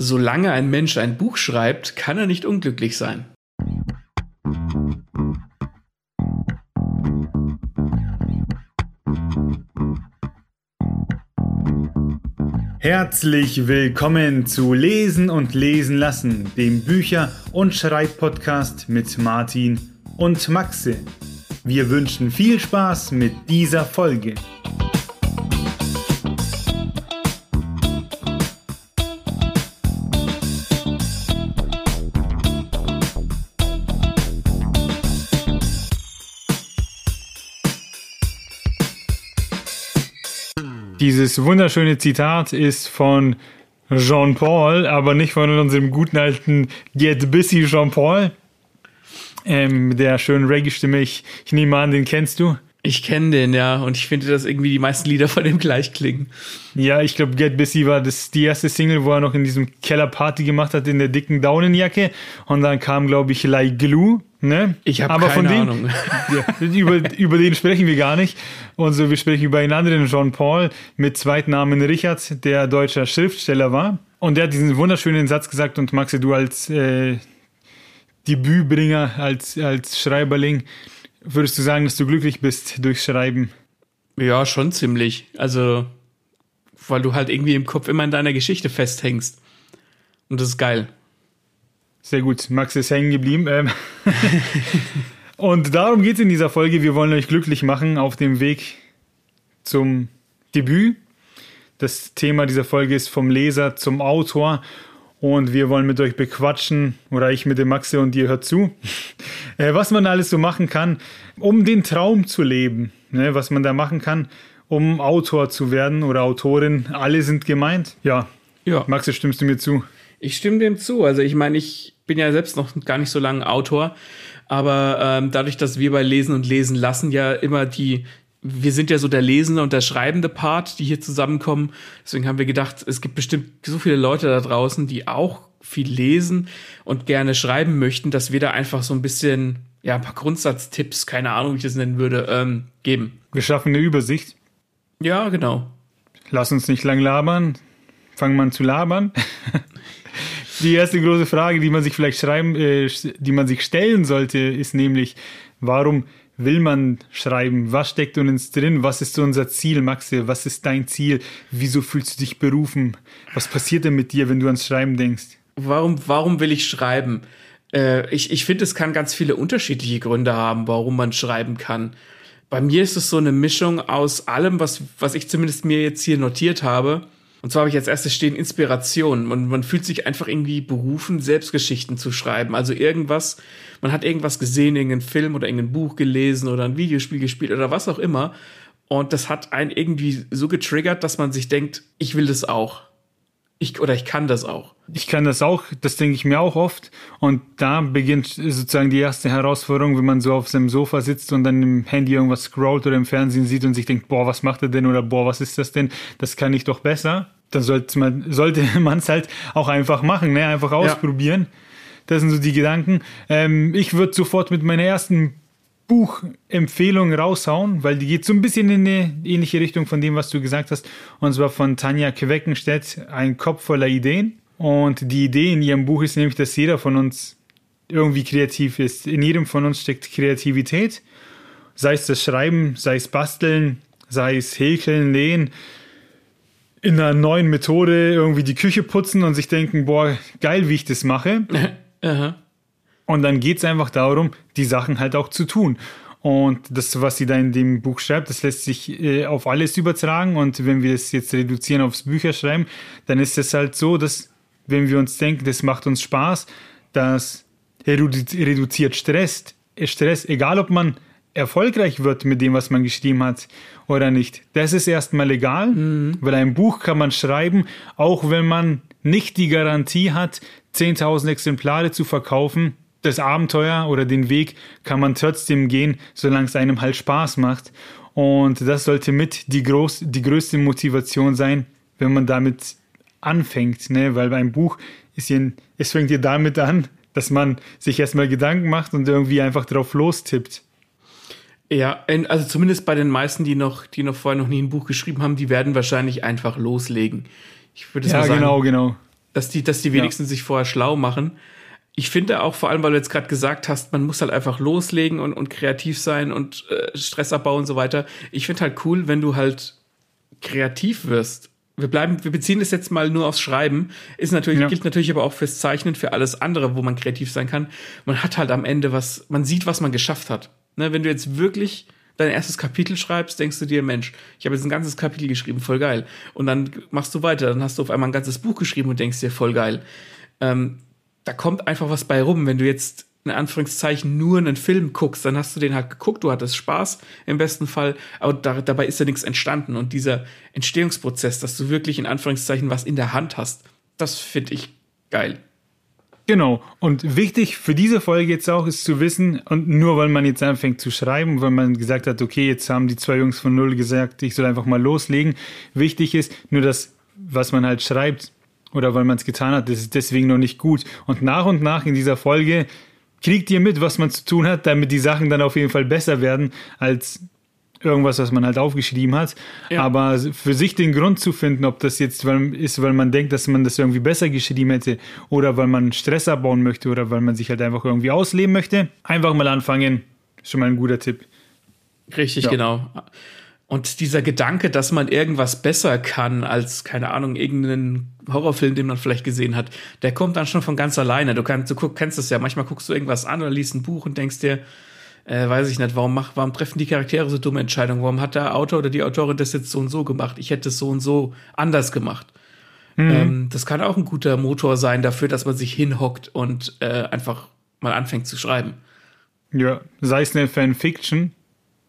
Solange ein Mensch ein Buch schreibt, kann er nicht unglücklich sein. Herzlich willkommen zu Lesen und Lesen lassen, dem Bücher- und Schreibpodcast mit Martin und Maxe. Wir wünschen viel Spaß mit dieser Folge. Dieses wunderschöne Zitat ist von Jean-Paul, aber nicht von unserem guten alten Get Busy Jean-Paul. Ähm, der schönen Reggae-Stimme, ich, ich nehme an, den kennst du. Ich kenne den, ja, und ich finde, dass irgendwie die meisten Lieder von dem gleich klingen. Ja, ich glaube, Get Busy war das die erste Single, wo er noch in diesem Keller Party gemacht hat in der dicken Daunenjacke. Und dann kam, glaube ich, Like Glue. Ne? Ich habe keine von dem, Ahnung. Ja, über, über den sprechen wir gar nicht. Und so, wir sprechen über einen anderen Jean Paul mit Zweitnamen Richard, der deutscher Schriftsteller war. Und der hat diesen wunderschönen Satz gesagt und Maxe, du als äh, Debütbringer, als, als Schreiberling, würdest du sagen, dass du glücklich bist durch Schreiben? Ja, schon ziemlich. Also, weil du halt irgendwie im Kopf immer in deiner Geschichte festhängst. Und das ist geil. Sehr gut, Max ist hängen geblieben. Ähm und darum geht es in dieser Folge. Wir wollen euch glücklich machen auf dem Weg zum Debüt. Das Thema dieser Folge ist vom Leser zum Autor. Und wir wollen mit euch bequatschen, oder ich mit dem Maxe und ihr hört zu, äh, was man alles so machen kann, um den Traum zu leben. Ne, was man da machen kann, um Autor zu werden oder Autorin. Alle sind gemeint. Ja. Ja. Maxe, stimmst du mir zu? Ich stimme dem zu. Also ich meine, ich bin ja selbst noch gar nicht so lange Autor, aber ähm, dadurch, dass wir bei Lesen und Lesen lassen ja immer die, wir sind ja so der lesende und der schreibende Part, die hier zusammenkommen. Deswegen haben wir gedacht, es gibt bestimmt so viele Leute da draußen, die auch viel lesen und gerne schreiben möchten, dass wir da einfach so ein bisschen, ja, ein paar Grundsatztipps, keine Ahnung, wie ich das nennen würde, ähm, geben. Wir schaffen eine Übersicht. Ja, genau. Lass uns nicht lang labern. Fangen wir an zu labern. Die erste große Frage, die man sich vielleicht schreiben, äh, die man sich stellen sollte, ist nämlich, warum will man schreiben? Was steckt uns drin? Was ist unser Ziel, Maxe? Was ist dein Ziel? Wieso fühlst du dich berufen? Was passiert denn mit dir, wenn du ans Schreiben denkst? Warum, warum will ich schreiben? Äh, ich ich finde, es kann ganz viele unterschiedliche Gründe haben, warum man schreiben kann. Bei mir ist es so eine Mischung aus allem, was, was ich zumindest mir jetzt hier notiert habe. Und zwar habe ich als erstes stehen Inspiration. Man, man fühlt sich einfach irgendwie berufen, Selbstgeschichten zu schreiben. Also irgendwas, man hat irgendwas gesehen, irgendeinen Film oder irgendein Buch gelesen oder ein Videospiel gespielt oder was auch immer. Und das hat einen irgendwie so getriggert, dass man sich denkt, ich will das auch. Ich, oder ich kann das auch. Ich kann das auch, das denke ich mir auch oft. Und da beginnt sozusagen die erste Herausforderung, wenn man so auf seinem Sofa sitzt und dann im Handy irgendwas scrollt oder im Fernsehen sieht und sich denkt, boah, was macht er denn oder boah, was ist das denn? Das kann ich doch besser. Dann sollte man sollte man es halt auch einfach machen, ne? einfach ausprobieren. Ja. Das sind so die Gedanken. Ähm, ich würde sofort mit meiner ersten Buchempfehlung raushauen, weil die geht so ein bisschen in eine ähnliche Richtung von dem, was du gesagt hast. Und zwar von Tanja Queckenstedt, Ein Kopf voller Ideen. Und die Idee in ihrem Buch ist nämlich, dass jeder von uns irgendwie kreativ ist. In jedem von uns steckt Kreativität. Sei es das Schreiben, sei es Basteln, sei es Häkeln, Nähen. In einer neuen Methode irgendwie die Küche putzen und sich denken, boah, geil, wie ich das mache. Aha. Und dann geht es einfach darum, die Sachen halt auch zu tun. Und das, was sie da in dem Buch schreibt, das lässt sich äh, auf alles übertragen. Und wenn wir es jetzt reduzieren aufs Bücherschreiben, dann ist es halt so, dass wenn wir uns denken, das macht uns Spaß, das reduziert Stress, Stress, egal ob man erfolgreich wird mit dem, was man geschrieben hat oder nicht. Das ist erstmal egal, mhm. weil ein Buch kann man schreiben, auch wenn man nicht die Garantie hat, 10.000 Exemplare zu verkaufen das Abenteuer oder den Weg kann man trotzdem gehen, solange es einem halt Spaß macht. Und das sollte mit die, groß, die größte Motivation sein, wenn man damit anfängt. Ne? Weil beim Buch ist hier, es fängt ja damit an, dass man sich erstmal Gedanken macht und irgendwie einfach drauf lostippt. Ja, also zumindest bei den meisten, die noch, die noch vorher noch nie ein Buch geschrieben haben, die werden wahrscheinlich einfach loslegen. Ich würde ja, sagen, genau, genau. dass die, dass die wenigsten ja. sich vorher schlau machen. Ich finde auch, vor allem, weil du jetzt gerade gesagt hast, man muss halt einfach loslegen und, und kreativ sein und äh, Stress abbauen und so weiter. Ich finde halt cool, wenn du halt kreativ wirst. Wir bleiben, wir beziehen das jetzt mal nur aufs Schreiben. Ist natürlich, ja. gilt natürlich aber auch fürs Zeichnen, für alles andere, wo man kreativ sein kann. Man hat halt am Ende was, man sieht, was man geschafft hat. Ne, wenn du jetzt wirklich dein erstes Kapitel schreibst, denkst du dir, Mensch, ich habe jetzt ein ganzes Kapitel geschrieben, voll geil. Und dann machst du weiter, dann hast du auf einmal ein ganzes Buch geschrieben und denkst dir, voll geil. Ähm, da kommt einfach was bei rum. Wenn du jetzt in Anführungszeichen nur einen Film guckst, dann hast du den halt geguckt, du hattest Spaß im besten Fall, aber da, dabei ist ja nichts entstanden. Und dieser Entstehungsprozess, dass du wirklich in Anführungszeichen was in der Hand hast, das finde ich geil. Genau. Und wichtig für diese Folge jetzt auch ist zu wissen, und nur weil man jetzt anfängt zu schreiben, weil man gesagt hat, okay, jetzt haben die zwei Jungs von Null gesagt, ich soll einfach mal loslegen. Wichtig ist nur das, was man halt schreibt oder weil man es getan hat, das ist deswegen noch nicht gut. Und nach und nach in dieser Folge kriegt ihr mit, was man zu tun hat, damit die Sachen dann auf jeden Fall besser werden, als irgendwas, was man halt aufgeschrieben hat. Ja. Aber für sich den Grund zu finden, ob das jetzt ist, weil man denkt, dass man das irgendwie besser geschrieben hätte oder weil man Stress abbauen möchte oder weil man sich halt einfach irgendwie ausleben möchte, einfach mal anfangen, ist schon mal ein guter Tipp. Richtig, ja. genau. Und dieser Gedanke, dass man irgendwas besser kann als, keine Ahnung, irgendeinen Horrorfilm, den man vielleicht gesehen hat, der kommt dann schon von ganz alleine. Du, kannst, du kennst das ja, manchmal guckst du irgendwas an oder liest ein Buch und denkst dir, äh, weiß ich nicht, warum, mach, warum treffen die Charaktere so dumme Entscheidungen? Warum hat der Autor oder die Autorin das jetzt so und so gemacht? Ich hätte es so und so anders gemacht. Mhm. Ähm, das kann auch ein guter Motor sein dafür, dass man sich hinhockt und äh, einfach mal anfängt zu schreiben. Ja, sei es eine Fanfiction.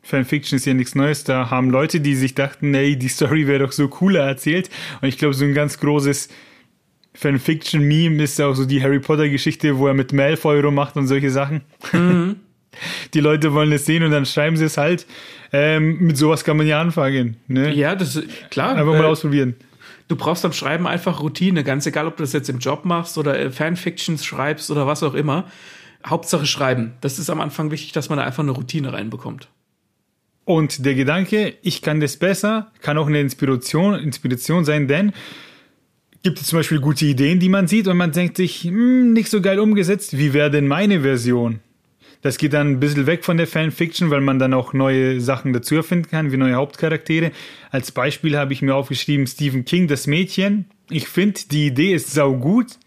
Fanfiction ist ja nichts Neues. Da haben Leute, die sich dachten, ey, die Story wäre doch so cooler erzählt. Und ich glaube, so ein ganz großes Fanfiction-Meme ist auch so die Harry Potter-Geschichte, wo er mit Malfoy rummacht und solche Sachen. Mhm. die Leute wollen es sehen und dann schreiben sie es halt. Ähm, mit sowas kann man ja anfangen. Ne? Ja, das ist klar. Einfach mal äh, ausprobieren. Du brauchst beim Schreiben einfach Routine, ganz egal, ob du das jetzt im Job machst oder äh, Fanfictions schreibst oder was auch immer. Hauptsache schreiben. Das ist am Anfang wichtig, dass man da einfach eine Routine reinbekommt. Und der Gedanke, ich kann das besser, kann auch eine Inspiration, Inspiration sein, denn gibt es zum Beispiel gute Ideen, die man sieht und man denkt sich, hm, nicht so geil umgesetzt, wie wäre denn meine Version? Das geht dann ein bisschen weg von der Fanfiction, weil man dann auch neue Sachen dazu erfinden kann, wie neue Hauptcharaktere. Als Beispiel habe ich mir aufgeschrieben Stephen King, das Mädchen. Ich finde, die Idee ist saugut,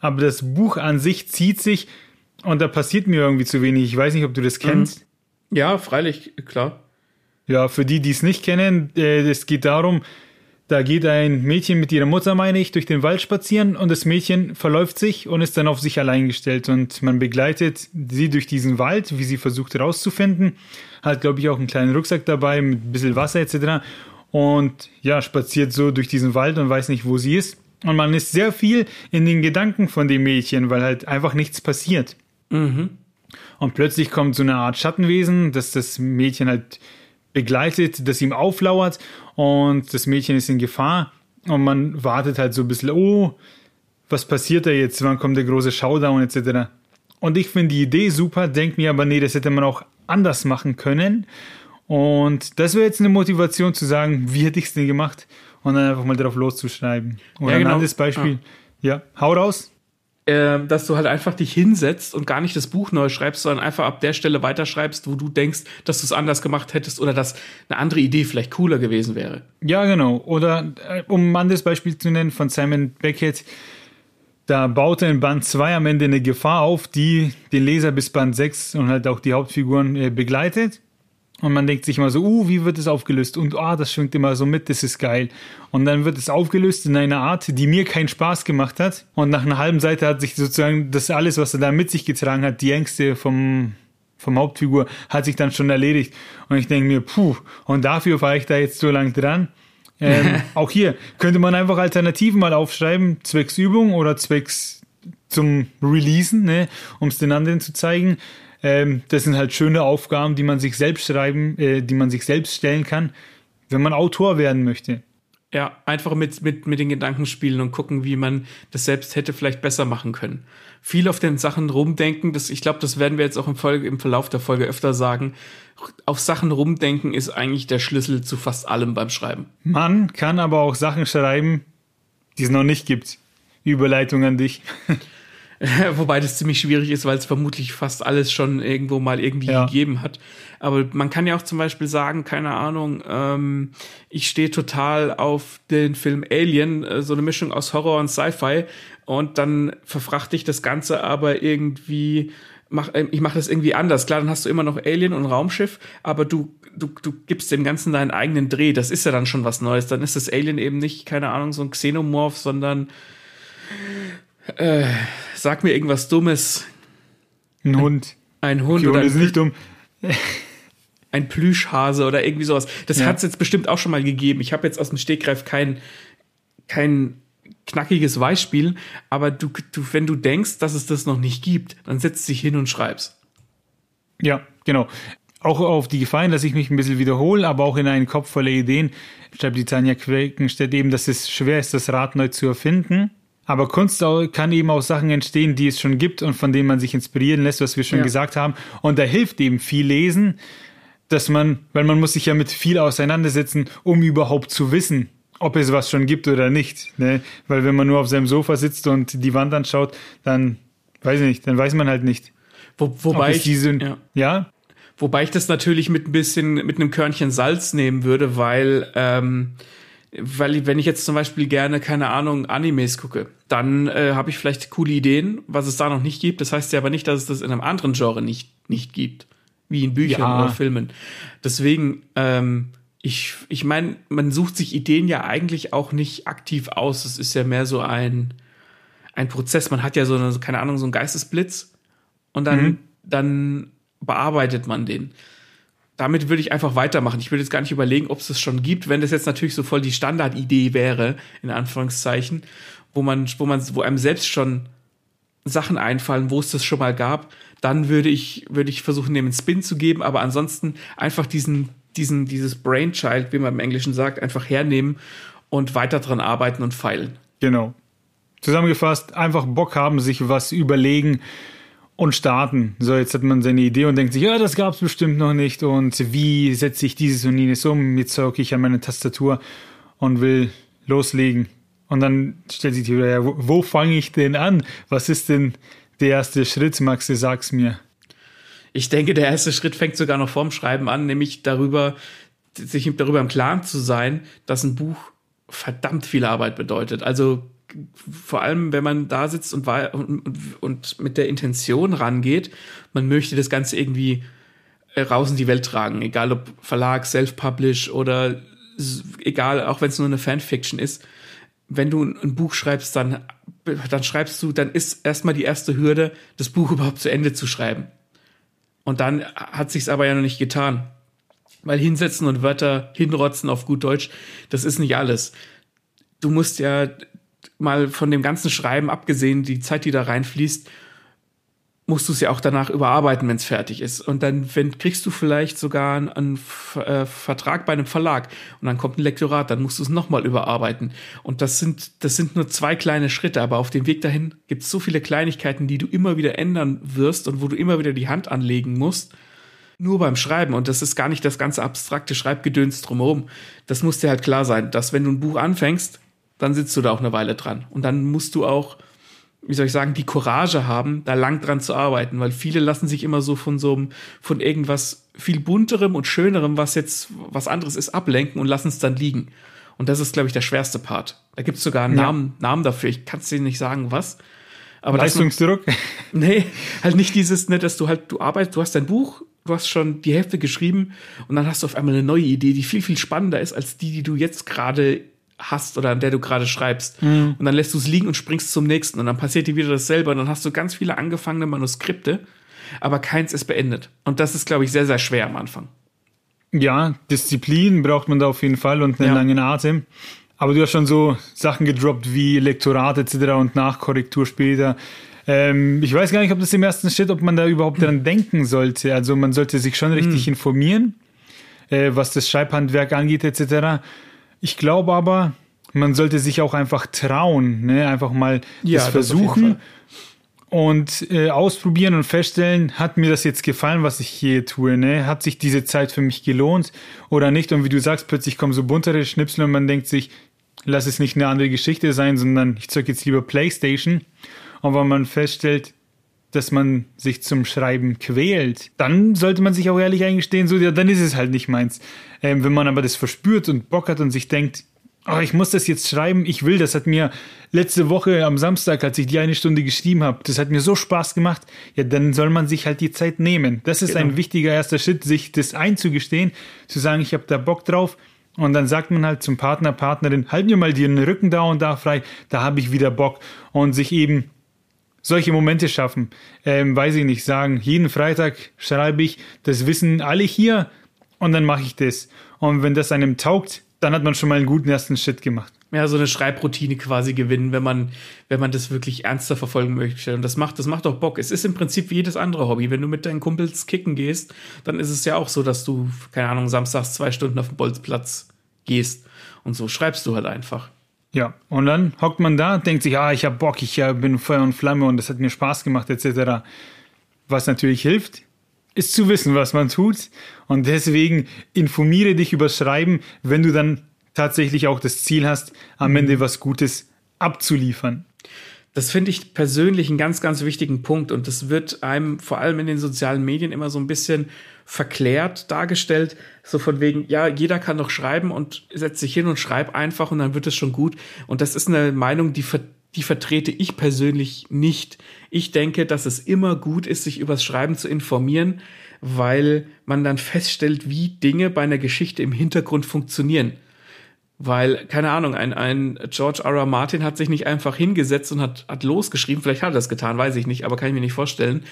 aber das Buch an sich zieht sich und da passiert mir irgendwie zu wenig. Ich weiß nicht, ob du das kennst. Mhm. Ja, freilich, klar. Ja, für die, die es nicht kennen, äh, es geht darum, da geht ein Mädchen mit ihrer Mutter, meine ich, durch den Wald spazieren und das Mädchen verläuft sich und ist dann auf sich allein gestellt und man begleitet sie durch diesen Wald, wie sie versucht herauszufinden. Hat, glaube ich, auch einen kleinen Rucksack dabei mit ein bisschen Wasser etc. Und ja, spaziert so durch diesen Wald und weiß nicht, wo sie ist. Und man ist sehr viel in den Gedanken von dem Mädchen, weil halt einfach nichts passiert. Mhm. Und plötzlich kommt so eine Art Schattenwesen, dass das Mädchen halt begleitet, das ihm auflauert und das Mädchen ist in Gefahr und man wartet halt so ein bisschen, oh, was passiert da jetzt, wann kommt der große Showdown etc. Und ich finde die Idee super, denke mir aber, nee, das hätte man auch anders machen können. Und das wäre jetzt eine Motivation zu sagen, wie hätte ich es denn gemacht? Und dann einfach mal drauf loszuschreiben. Oder ja, genau. ein anderes Beispiel. Ja. ja, hau raus äh, dass du halt einfach dich hinsetzt und gar nicht das Buch neu schreibst, sondern einfach ab der Stelle weiterschreibst, wo du denkst, dass du es anders gemacht hättest oder dass eine andere Idee vielleicht cooler gewesen wäre. Ja, genau. Oder äh, um ein anderes Beispiel zu nennen von Simon Beckett, da baut er in Band 2 am Ende eine Gefahr auf, die den Leser bis Band 6 und halt auch die Hauptfiguren äh, begleitet. Und man denkt sich immer so, uh, wie wird es aufgelöst? Und ah, oh, das schwingt immer so mit, das ist geil. Und dann wird es aufgelöst in einer Art, die mir keinen Spaß gemacht hat. Und nach einer halben Seite hat sich sozusagen das alles, was er da mit sich getragen hat, die Ängste vom, vom Hauptfigur, hat sich dann schon erledigt. Und ich denke mir, puh, und dafür war ich da jetzt so lang dran. Ähm, auch hier könnte man einfach Alternativen mal aufschreiben, zwecks Übung oder zwecks zum Releasen, ne, um es den anderen zu zeigen. Ähm, das sind halt schöne Aufgaben, die man sich selbst schreiben, äh, die man sich selbst stellen kann, wenn man Autor werden möchte. Ja, einfach mit, mit, mit den Gedanken spielen und gucken, wie man das selbst hätte vielleicht besser machen können. Viel auf den Sachen rumdenken, das, ich glaube, das werden wir jetzt auch im, Folge, im Verlauf der Folge öfter sagen. Auf Sachen rumdenken ist eigentlich der Schlüssel zu fast allem beim Schreiben. Man kann aber auch Sachen schreiben, die es noch nicht gibt. Überleitung an dich. Wobei das ziemlich schwierig ist, weil es vermutlich fast alles schon irgendwo mal irgendwie Ja. gegeben hat. Aber man kann ja auch zum Beispiel sagen, keine Ahnung, ähm, ich stehe total auf den Film Alien, äh, so eine Mischung aus Horror und Sci-Fi. Und dann verfrachte ich das Ganze aber irgendwie, mach, äh, ich mache das irgendwie anders. Klar, dann hast du immer noch Alien und Raumschiff, aber du, du, du gibst dem Ganzen deinen eigenen Dreh. Das ist ja dann schon was Neues. Dann ist das Alien eben nicht, keine Ahnung, so ein Xenomorph, sondern äh, sag mir irgendwas Dummes. Ein Hund. Ein Hund Die oder Hunde ist ein, nicht dumm. ein Plüschhase oder irgendwie sowas. Das Ja. hat's jetzt bestimmt auch schon mal gegeben. Ich habe jetzt aus dem Stegreif kein, kein knackiges Beispiel, aber du, du, wenn du denkst, dass es das noch nicht gibt, dann setzt dich hin und schreibst. Ja, genau. Auch auf die Gefallen, dass ich mich ein bisschen wiederhole, aber auch in einen Kopf voller Ideen, schreibt die Tanja Quakenstedt eben, dass es schwer ist, das Rad neu zu erfinden. Aber Kunst kann eben aus Sachen entstehen, die es schon gibt und von denen man sich inspirieren lässt, was wir schon Ja. gesagt haben. Und da hilft eben viel Lesen, dass man, weil man muss sich ja mit viel auseinandersetzen, um überhaupt zu wissen, ob es was schon gibt oder nicht. Ne? Weil wenn man nur auf seinem Sofa sitzt und die Wand anschaut, dann weiß ich nicht, dann weiß man halt nicht. Wo, Ob wobei, ich, diese, ja. ja, wobei ich das natürlich mit ein bisschen, mit einem Körnchen Salz nehmen würde, weil, ähm, weil wenn ich jetzt zum Beispiel gerne, keine Ahnung, Animes gucke, dann äh, habe ich vielleicht coole Ideen, was es da noch nicht gibt. Das heißt ja aber nicht, dass es das in einem anderen Genre nicht, nicht gibt, wie in Büchern Ja. oder Filmen. Deswegen, ähm, ich, ich meine, man sucht sich Ideen ja eigentlich auch nicht aktiv aus. Es ist ja mehr so ein, ein Prozess. Man hat ja so eine, keine Ahnung, so einen Geistesblitz und dann, Mhm. dann bearbeitet man den. Damit würde ich einfach weitermachen. Ich würde jetzt gar nicht überlegen, ob es das schon gibt, wenn das jetzt natürlich so voll die Standardidee wäre, in Anführungszeichen, wo man, wo man, wo einem selbst schon Sachen einfallen, wo es das schon mal gab, dann würde ich, würde ich versuchen, dem einen Spin zu geben, aber ansonsten einfach diesen, diesen, dieses Brainchild, wie man im Englischen sagt, einfach hernehmen und weiter dran arbeiten und feilen. Genau. Zusammengefasst, einfach Bock haben, sich was überlegen und starten. So, jetzt hat man seine Idee und denkt sich, ja, das gab's bestimmt noch nicht und wie setze ich dieses und jenes um? Jetzt hocke ich an meine Tastatur und will loslegen. Und dann stellt sich die Frage, ja, wo, wo fange ich denn an? Was ist denn der erste Schritt, Maxe? Sag's mir. Ich denke, der erste Schritt fängt sogar noch vorm Schreiben an, nämlich darüber, sich darüber im Klaren zu sein, dass ein Buch verdammt viel Arbeit bedeutet. Also vor allem, wenn man da sitzt und, und, und, mit der Intention rangeht, man möchte das Ganze irgendwie äh, raus in die Welt tragen, egal ob Verlag, Self-Publish oder egal, auch wenn es nur eine Fanfiction ist. Wenn du ein ein Buch schreibst, dann, dann schreibst du, dann ist erstmal die erste Hürde, das Buch überhaupt zu Ende zu schreiben. Und dann hat sich's aber ja noch nicht getan. Weil hinsetzen und Wörter hinrotzen auf gut Deutsch, das ist nicht alles. Du musst ja mal von dem ganzen Schreiben abgesehen, die Zeit, die da reinfließt, musst du es ja auch danach überarbeiten, wenn es fertig ist. Und dann wenn, kriegst du vielleicht sogar einen, einen äh, Vertrag bei einem Verlag und dann kommt ein Lektorat, dann musst du es nochmal überarbeiten. Und das sind, das sind nur zwei kleine Schritte, aber auf dem Weg dahin gibt es so viele Kleinigkeiten, die du immer wieder ändern wirst und wo du immer wieder die Hand anlegen musst. Nur beim Schreiben. Und das ist gar nicht das ganze abstrakte Schreibgedöns drumherum. Das muss dir halt klar sein, dass wenn du ein Buch anfängst, dann sitzt du da auch eine Weile dran. Und dann musst du auch wie soll ich sagen, die Courage haben, da lang dran zu arbeiten, weil viele lassen sich immer so von so einem, von irgendwas viel bunterem und schönerem, was jetzt was anderes ist, ablenken und lassen es dann liegen. Und das ist, glaube ich, der schwerste Part. Da gibt es sogar einen Ja. Namen, Namen dafür. Ich kann es dir nicht sagen, was. Aber Leistungsdruck? nee, halt nicht dieses, ne, dass du halt, du arbeitest, du hast dein Buch, du hast schon die Hälfte geschrieben und dann hast du auf einmal eine neue Idee, die viel, viel spannender ist als die, die du jetzt gerade hast oder an der du gerade schreibst. Und dann lässt du es liegen und springst zum nächsten und dann passiert dir wieder dasselbe und dann hast du ganz viele angefangene Manuskripte, aber keins ist beendet. Und das ist, glaube ich, sehr, sehr schwer am Anfang. Ja, Disziplin braucht man da auf jeden Fall und einen Ja. langen Atem. Aber du hast schon so Sachen gedroppt wie Lektorat etc. und Nachkorrektur später. Ähm, ich weiß gar nicht, ob das im ersten Schritt, ob man da überhaupt dran denken sollte. Also man sollte sich schon richtig informieren, äh, was das Schreibhandwerk angeht etc. Ich glaube aber, man sollte sich auch einfach trauen, ne? einfach mal Ja, das versuchen und äh, ausprobieren und feststellen, hat mir das jetzt gefallen, was ich hier tue, ne? Hat sich diese Zeit für mich gelohnt oder nicht? Und wie du sagst, plötzlich kommen so buntere Schnipsel und man denkt sich, lass es nicht eine andere Geschichte sein, sondern ich zeige jetzt lieber Playstation. Und wenn man feststellt, dass man sich zum Schreiben quält, dann sollte man sich auch ehrlich eingestehen, so, ja, dann ist es halt nicht meins. Ähm, wenn man aber das verspürt und Bock hat und sich denkt, oh, ich muss das jetzt schreiben, ich will, das hat mir letzte Woche am Samstag, als ich die eine Stunde geschrieben habe, das hat mir so Spaß gemacht, ja, dann soll man sich halt die Zeit nehmen. Das ist genau. ein wichtiger erster Schritt, sich das einzugestehen, zu sagen, ich habe da Bock drauf. Und dann sagt man halt zum Partner, Partnerin, halt mir mal den Rücken da und da frei, da habe ich wieder Bock. Und sich eben solche Momente schaffen. Ähm, weiß ich nicht, sagen, jeden Freitag schreibe ich, das wissen alle hier und dann mache ich das. Und wenn das einem taugt, dann hat man schon mal einen guten ersten Schritt gemacht. Ja, so eine Schreibroutine quasi gewinnen, wenn man, wenn man das wirklich ernster verfolgen möchte. Und das macht, das macht auch Bock. Es ist im Prinzip wie jedes andere Hobby. Wenn du mit deinen Kumpels kicken gehst, dann ist es ja auch so, dass du, keine Ahnung, samstags zwei Stunden auf den Bolzplatz gehst. Und so schreibst du halt einfach. Ja, und dann hockt man da denkt sich, ah, ich habe Bock, ich äh, bin Feuer und Flamme und das hat mir Spaß gemacht, etc. Was natürlich hilft, ist zu wissen, was man tut. Und deswegen informiere dich über Schreiben, wenn du dann tatsächlich auch das Ziel hast, am. Ende was Gutes abzuliefern. Das finde ich persönlich einen ganz, ganz wichtigen Punkt. Und das wird einem vor allem in den sozialen Medien immer so ein bisschen verklärt dargestellt. So von wegen, ja, jeder kann doch schreiben und setzt sich hin und schreibt einfach und dann wird es schon gut. Und das ist eine Meinung, die, ver die vertrete ich persönlich nicht. Ich denke, dass es immer gut ist, sich übers Schreiben zu informieren, weil man dann feststellt, wie Dinge bei einer Geschichte im Hintergrund funktionieren. Weil, keine Ahnung, ein, ein George R. R. Martin hat sich nicht einfach hingesetzt und hat, hat losgeschrieben. Vielleicht hat er das getan, weiß ich nicht, aber kann ich mir nicht vorstellen.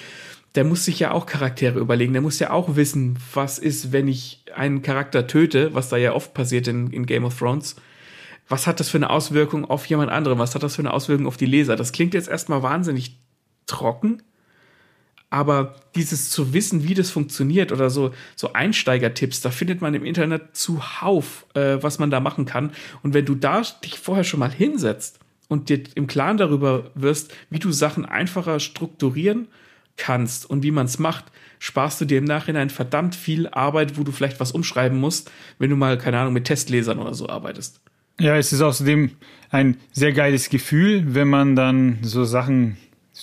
Der muss sich ja auch Charaktere überlegen. Der muss ja auch wissen, was ist, wenn ich einen Charakter töte, was da ja oft passiert in, in Game of Thrones. Was hat das für eine Auswirkung auf jemand anderen? Was hat das für eine Auswirkung auf die Leser? Das klingt jetzt erstmal wahnsinnig trocken, aber dieses zu wissen, wie das funktioniert oder so, so Einsteigertipps, da findet man im Internet zuhauf, äh, was man da machen kann. Und wenn du da dich vorher schon mal hinsetzt und dir im Klaren darüber wirst, wie du Sachen einfacher strukturieren kannst und wie man es macht, sparst du dir im Nachhinein verdammt viel Arbeit, wo du vielleicht was umschreiben musst, wenn du mal, keine Ahnung, mit Testlesern oder so arbeitest. Ja, es ist außerdem ein sehr geiles Gefühl, wenn man dann so Sachen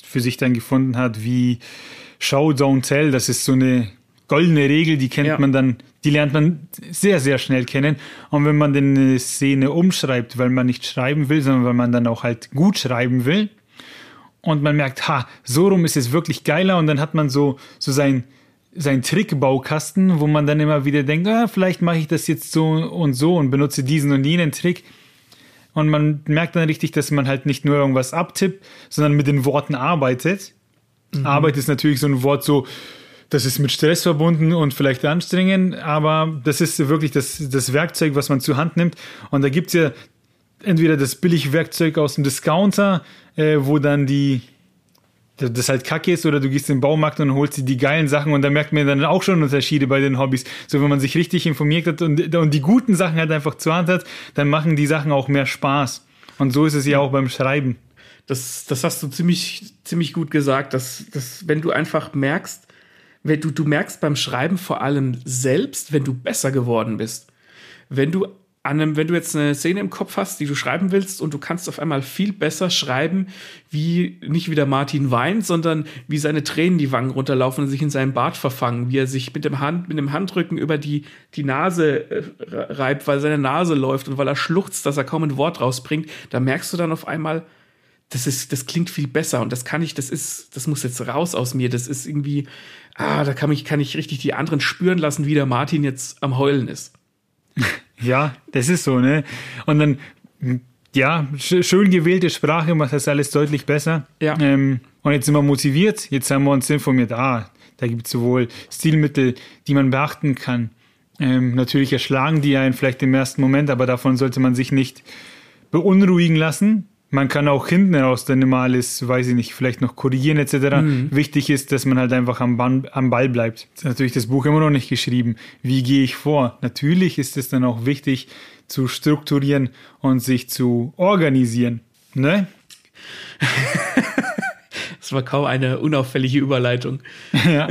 für sich dann gefunden hat, wie Show, don't tell, das ist so eine goldene Regel, die kennt ja. man dann, die lernt man sehr, sehr schnell kennen. Und wenn man dann eine Szene umschreibt, weil man nicht schreiben will, sondern weil man dann auch halt gut schreiben will, und man merkt, ha, so rum ist es wirklich geiler, und dann hat man so, so sein, sein Trickbaukasten, wo man dann immer wieder denkt, ah, vielleicht mache ich das jetzt so und so und benutze diesen und jenen Trick. Und man merkt dann richtig, dass man halt nicht nur irgendwas abtippt, sondern mit den Worten arbeitet. Mhm. Arbeit ist natürlich so ein Wort so, das ist mit Stress verbunden und vielleicht anstrengend, aber das ist wirklich das, das Werkzeug, was man zur Hand nimmt. Und da gibt es ja entweder das Billigwerkzeug aus dem Discounter, äh, wo dann die das halt kacke ist, oder du gehst in den Baumarkt und holst dir die geilen Sachen und da merkt man dann auch schon Unterschiede bei den Hobbys. So, wenn man sich richtig informiert hat und, und die guten Sachen halt einfach zur Hand hat, dann machen die Sachen auch mehr Spaß. Und so ist es ja auch beim Schreiben. Das, das hast du ziemlich, ziemlich gut gesagt, dass, dass wenn du einfach merkst, wenn du, du merkst beim Schreiben vor allem selbst, wenn du besser geworden bist. Wenn du einem, wenn du jetzt eine Szene im Kopf hast, die du schreiben willst und du kannst auf einmal viel besser schreiben, wie nicht wie der Martin weint, sondern wie seine Tränen die Wangen runterlaufen und sich in seinem Bart verfangen, wie er sich mit dem Hand, mit dem Handrücken über die, die Nase äh, reibt, weil seine Nase läuft und weil er schluchzt, dass er kaum ein Wort rausbringt, da merkst du dann auf einmal, das ist, das klingt viel besser und das kann ich, das ist, das muss jetzt raus aus mir, das ist irgendwie, ah, da kann ich, kann ich richtig die anderen spüren lassen, wie der Martin jetzt am Heulen ist. Ja, das ist so, ne? Und dann, ja, schön gewählte Sprache macht das alles deutlich besser. Ja. Ähm, und jetzt sind wir motiviert, jetzt haben wir uns informiert, ah, da gibt es sowohl Stilmittel, die man beachten kann. Ähm, natürlich erschlagen die einen vielleicht im ersten Moment, aber davon sollte man sich nicht beunruhigen lassen man kann auch hinten raus dann immer alles, weiß ich nicht, vielleicht noch korrigieren etc. Mhm. Wichtig ist, dass man halt einfach am, Ban am Ball bleibt. Ist natürlich das Buch immer noch nicht geschrieben. Wie gehe ich vor? Natürlich ist es dann auch wichtig zu strukturieren und sich zu organisieren. Ne? das war kaum eine unauffällige Überleitung. Ja.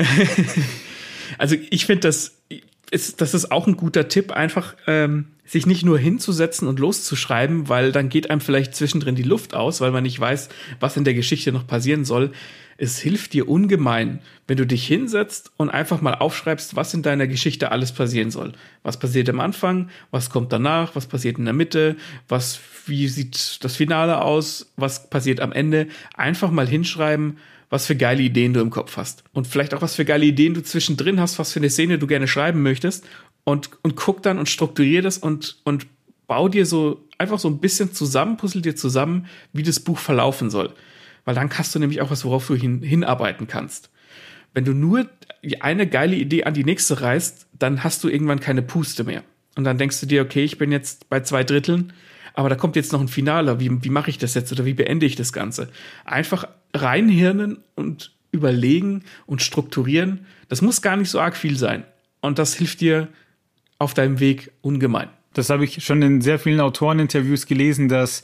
also ich finde das, ist, das ist auch ein guter Tipp, einfach ähm, sich nicht nur hinzusetzen und loszuschreiben, weil dann geht einem vielleicht zwischendrin die Luft aus, weil man nicht weiß, was in der Geschichte noch passieren soll. Es hilft dir ungemein, wenn du dich hinsetzt und einfach mal aufschreibst, was in deiner Geschichte alles passieren soll. Was passiert am Anfang, was kommt danach, was passiert in der Mitte, was, wie sieht das Finale aus, was passiert am Ende. Einfach mal hinschreiben, was für geile Ideen du im Kopf hast. Und vielleicht auch was für geile Ideen du zwischendrin hast, was für eine Szene du gerne schreiben möchtest. Und, und guck dann und strukturier das und, und bau dir so einfach so ein bisschen zusammen, puzzle dir zusammen, wie das Buch verlaufen soll. Weil dann hast du nämlich auch was, worauf du hin, hinarbeiten kannst. Wenn du nur eine geile Idee an die nächste reißt, dann hast du irgendwann keine Puste mehr. Und dann denkst du dir, okay, ich bin jetzt bei zwei Dritteln, aber da kommt jetzt noch ein Finale. Wie, wie mache ich das jetzt oder wie beende ich das Ganze? Einfach reinhirnen und überlegen und strukturieren. Das muss gar nicht so arg viel sein. Und das hilft dir auf deinem Weg ungemein. Das habe ich schon in sehr vielen Autoreninterviews gelesen, dass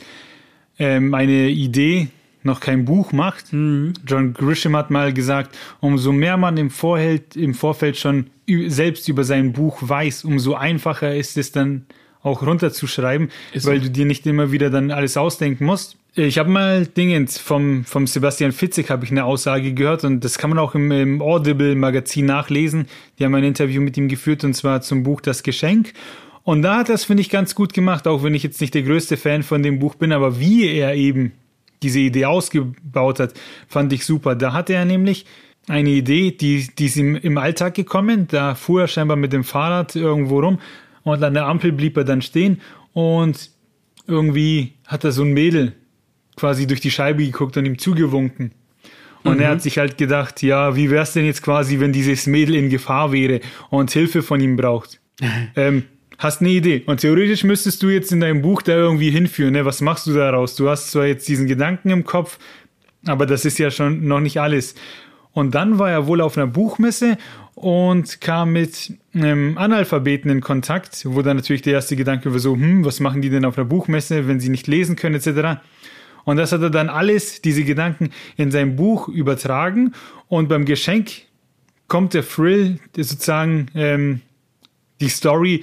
ähm, eine Idee noch kein Buch macht. Mhm. John Grisham hat mal gesagt, umso mehr man im Vorfeld, im Vorfeld schon selbst über sein Buch weiß, umso einfacher ist es dann auch runterzuschreiben, ist weil so. du dir nicht immer wieder dann alles ausdenken musst. Ich habe mal Dingens vom, vom Sebastian Fitzek habe ich eine Aussage gehört und das kann man auch im, im Audible Magazin nachlesen. Die haben ein Interview mit ihm geführt und zwar zum Buch Das Geschenk. Und da hat das, finde ich, ganz gut gemacht, auch wenn ich jetzt nicht der größte Fan von dem Buch bin, aber wie er eben diese Idee ausgebaut hat, fand ich super. Da hatte er nämlich eine Idee, die, die ist ihm im Alltag gekommen. Da fuhr er scheinbar mit dem Fahrrad irgendwo rum und an der Ampel blieb er dann stehen und irgendwie hat er so ein Mädel quasi durch die Scheibe geguckt und ihm zugewunken. Und mhm. er hat sich halt gedacht, ja, wie wär's denn jetzt quasi, wenn dieses Mädel in Gefahr wäre und Hilfe von ihm braucht? ähm, hast eine Idee. Und theoretisch müsstest du jetzt in deinem Buch da irgendwie hinführen. Ne? Was machst du daraus? Du hast zwar jetzt diesen Gedanken im Kopf, aber das ist ja schon noch nicht alles. Und dann war er wohl auf einer Buchmesse und kam mit einem Analphabeten in Kontakt, wo dann natürlich der erste Gedanke war so, hm, was machen die denn auf einer Buchmesse, wenn sie nicht lesen können, etc. Und das hat er dann alles, diese Gedanken, in sein Buch übertragen. Und beim Geschenk kommt der Thrill, sozusagen ähm, die Story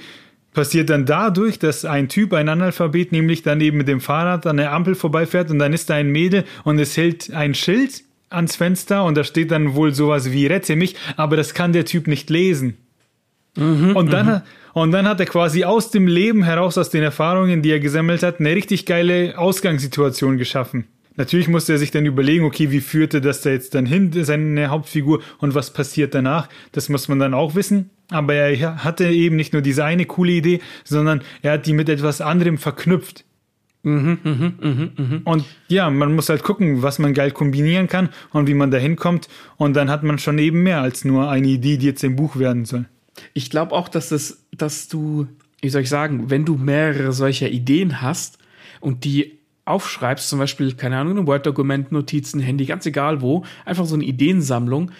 passiert dann dadurch, dass ein Typ, ein Analphabet, nämlich dann eben mit dem Fahrrad an der Ampel vorbeifährt und dann ist da ein Mädel und es hält ein Schild ans Fenster und da steht dann wohl sowas wie rette mich, aber das kann der Typ nicht lesen. Mhm, und, dann, mhm. und dann hat er quasi aus dem Leben heraus, aus den Erfahrungen, die er gesammelt hat, eine richtig geile Ausgangssituation geschaffen. Natürlich musste er sich dann überlegen, okay, wie führte das da jetzt dann hin, seine Hauptfigur, und was passiert danach? Das muss man dann auch wissen. Aber er hatte eben nicht nur diese eine coole Idee, sondern er hat die mit etwas anderem verknüpft. Mhm, mh, mh, mh. Und ja, man muss halt gucken, was man geil kombinieren kann und wie man da hinkommt. Und dann hat man schon eben mehr als nur eine Idee, die jetzt im Buch werden soll. Ich glaube auch, dass es, dass du, wie soll ich sagen, wenn du mehrere solcher Ideen hast und die aufschreibst, zum Beispiel, keine Ahnung, ein Word-Dokument, Notizen, Handy, ganz egal wo, einfach so eine Ideensammlung,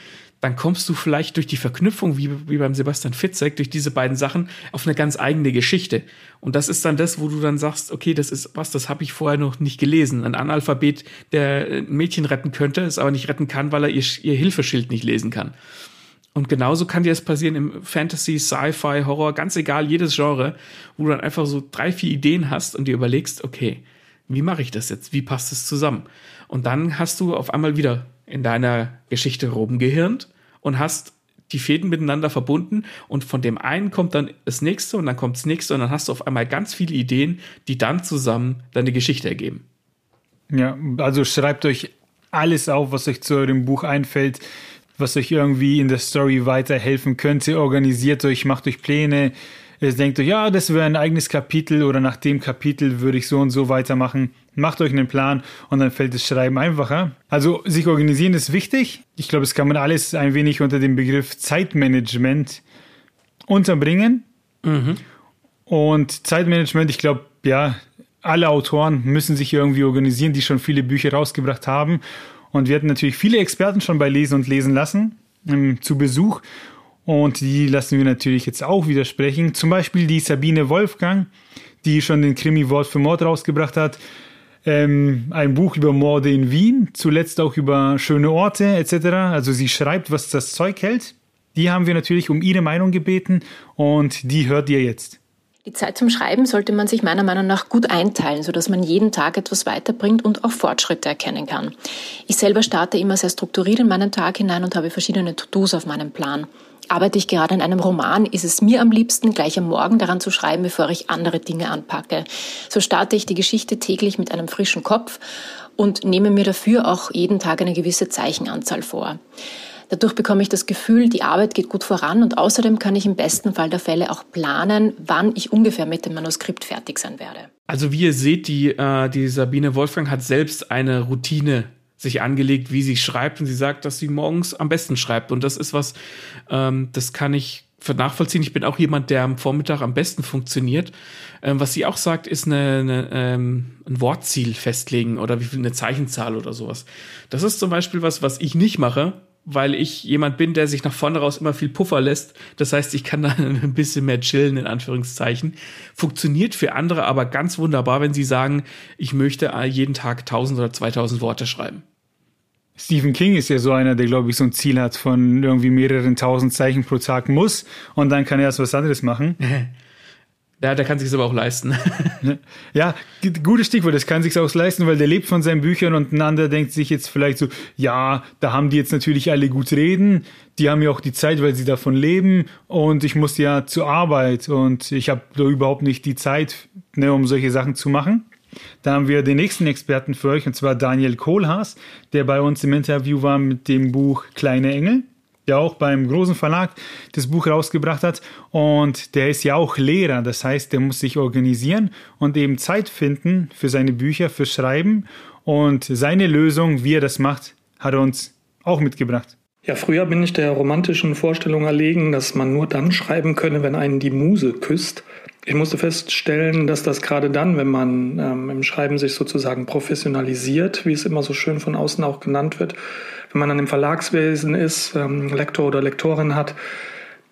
dann kommst du vielleicht durch die Verknüpfung, wie, wie beim Sebastian Fitzek, durch diese beiden Sachen auf eine ganz eigene Geschichte. Und das ist dann das, wo du dann sagst, okay, das ist was, das habe ich vorher noch nicht gelesen. Ein Analphabet, der ein Mädchen retten könnte, es aber nicht retten kann, weil er ihr, ihr Hilfeschild nicht lesen kann. Und genauso kann dir es passieren im Fantasy, Sci-Fi, Horror, ganz egal, jedes Genre, wo du dann einfach so drei, vier Ideen hast und dir überlegst, okay, wie mache ich das jetzt? Wie passt es zusammen? Und dann hast du auf einmal wieder in deiner Geschichte rumgehirnt und hast die Fäden miteinander verbunden und von dem einen kommt dann das nächste und dann kommt das nächste und dann hast du auf einmal ganz viele Ideen, die dann zusammen deine Geschichte ergeben. Ja, also schreibt euch alles auf, was euch zu eurem Buch einfällt, was euch irgendwie in der Story weiterhelfen könnte. Organisiert euch, macht euch Pläne, Ihr denkt euch, ja, das wäre ein eigenes Kapitel oder nach dem Kapitel würde ich so und so weitermachen. Macht euch einen Plan und dann fällt das Schreiben einfacher. Also sich organisieren ist wichtig. Ich glaube, das kann man alles ein wenig unter dem Begriff Zeitmanagement unterbringen. Mhm. Und Zeitmanagement, ich glaube, ja, alle Autoren müssen sich irgendwie organisieren, die schon viele Bücher rausgebracht haben. Und wir hatten natürlich viele Experten schon bei Lesen und Lesen lassen ähm, zu Besuch. Und die lassen wir natürlich jetzt auch widersprechen. Zum Beispiel die Sabine Wolfgang, die schon den Krimi Wort für Mord rausgebracht hat. Ähm, ein Buch über Morde in Wien, zuletzt auch über schöne Orte etc. Also sie schreibt, was das Zeug hält. Die haben wir natürlich um Ihre Meinung gebeten und die hört ihr jetzt. Die Zeit zum Schreiben sollte man sich meiner Meinung nach gut einteilen, sodass man jeden Tag etwas weiterbringt und auch Fortschritte erkennen kann. Ich selber starte immer sehr strukturiert in meinen Tag hinein und habe verschiedene To-Dos auf meinem Plan. Arbeite ich gerade an einem Roman, ist es mir am liebsten, gleich am Morgen daran zu schreiben, bevor ich andere Dinge anpacke. So starte ich die Geschichte täglich mit einem frischen Kopf und nehme mir dafür auch jeden Tag eine gewisse Zeichenanzahl vor. Dadurch bekomme ich das Gefühl, die Arbeit geht gut voran und außerdem kann ich im besten Fall der Fälle auch planen, wann ich ungefähr mit dem Manuskript fertig sein werde. Also wie ihr seht, die, äh, die Sabine Wolfgang hat selbst eine Routine sich angelegt, wie sie schreibt und sie sagt, dass sie morgens am besten schreibt und das ist was, ähm, das kann ich nachvollziehen. Ich bin auch jemand, der am Vormittag am besten funktioniert. Ähm, was sie auch sagt, ist eine, eine, ähm, ein Wortziel festlegen oder wie viel eine Zeichenzahl oder sowas. Das ist zum Beispiel was, was ich nicht mache, weil ich jemand bin, der sich nach vorne raus immer viel Puffer lässt. Das heißt, ich kann da ein bisschen mehr chillen, in Anführungszeichen. Funktioniert für andere aber ganz wunderbar, wenn sie sagen, ich möchte jeden Tag 1000 oder 2000 Worte schreiben. Stephen King ist ja so einer, der, glaube ich, so ein Ziel hat von irgendwie mehreren tausend Zeichen pro Tag muss und dann kann er erst was anderes machen. Ja, der kann sich aber auch leisten. ja, gutes Stichwort, das kann sich auch leisten, weil der lebt von seinen Büchern und ein anderer denkt sich jetzt vielleicht so, ja, da haben die jetzt natürlich alle gut reden, die haben ja auch die Zeit, weil sie davon leben und ich muss ja zur Arbeit und ich habe da überhaupt nicht die Zeit, ne, um solche Sachen zu machen. Da haben wir den nächsten Experten für euch und zwar Daniel Kohlhaas, der bei uns im Interview war mit dem Buch Kleine Engel der auch beim großen Verlag das Buch rausgebracht hat. Und der ist ja auch Lehrer, das heißt, der muss sich organisieren und eben Zeit finden für seine Bücher, für Schreiben. Und seine Lösung, wie er das macht, hat er uns auch mitgebracht. Ja, früher bin ich der romantischen Vorstellung erlegen, dass man nur dann schreiben könne, wenn einen die Muse küsst. Ich musste feststellen, dass das gerade dann, wenn man ähm, im Schreiben sich sozusagen professionalisiert, wie es immer so schön von außen auch genannt wird, wenn man dann im Verlagswesen ist, ähm, Lektor oder Lektorin hat,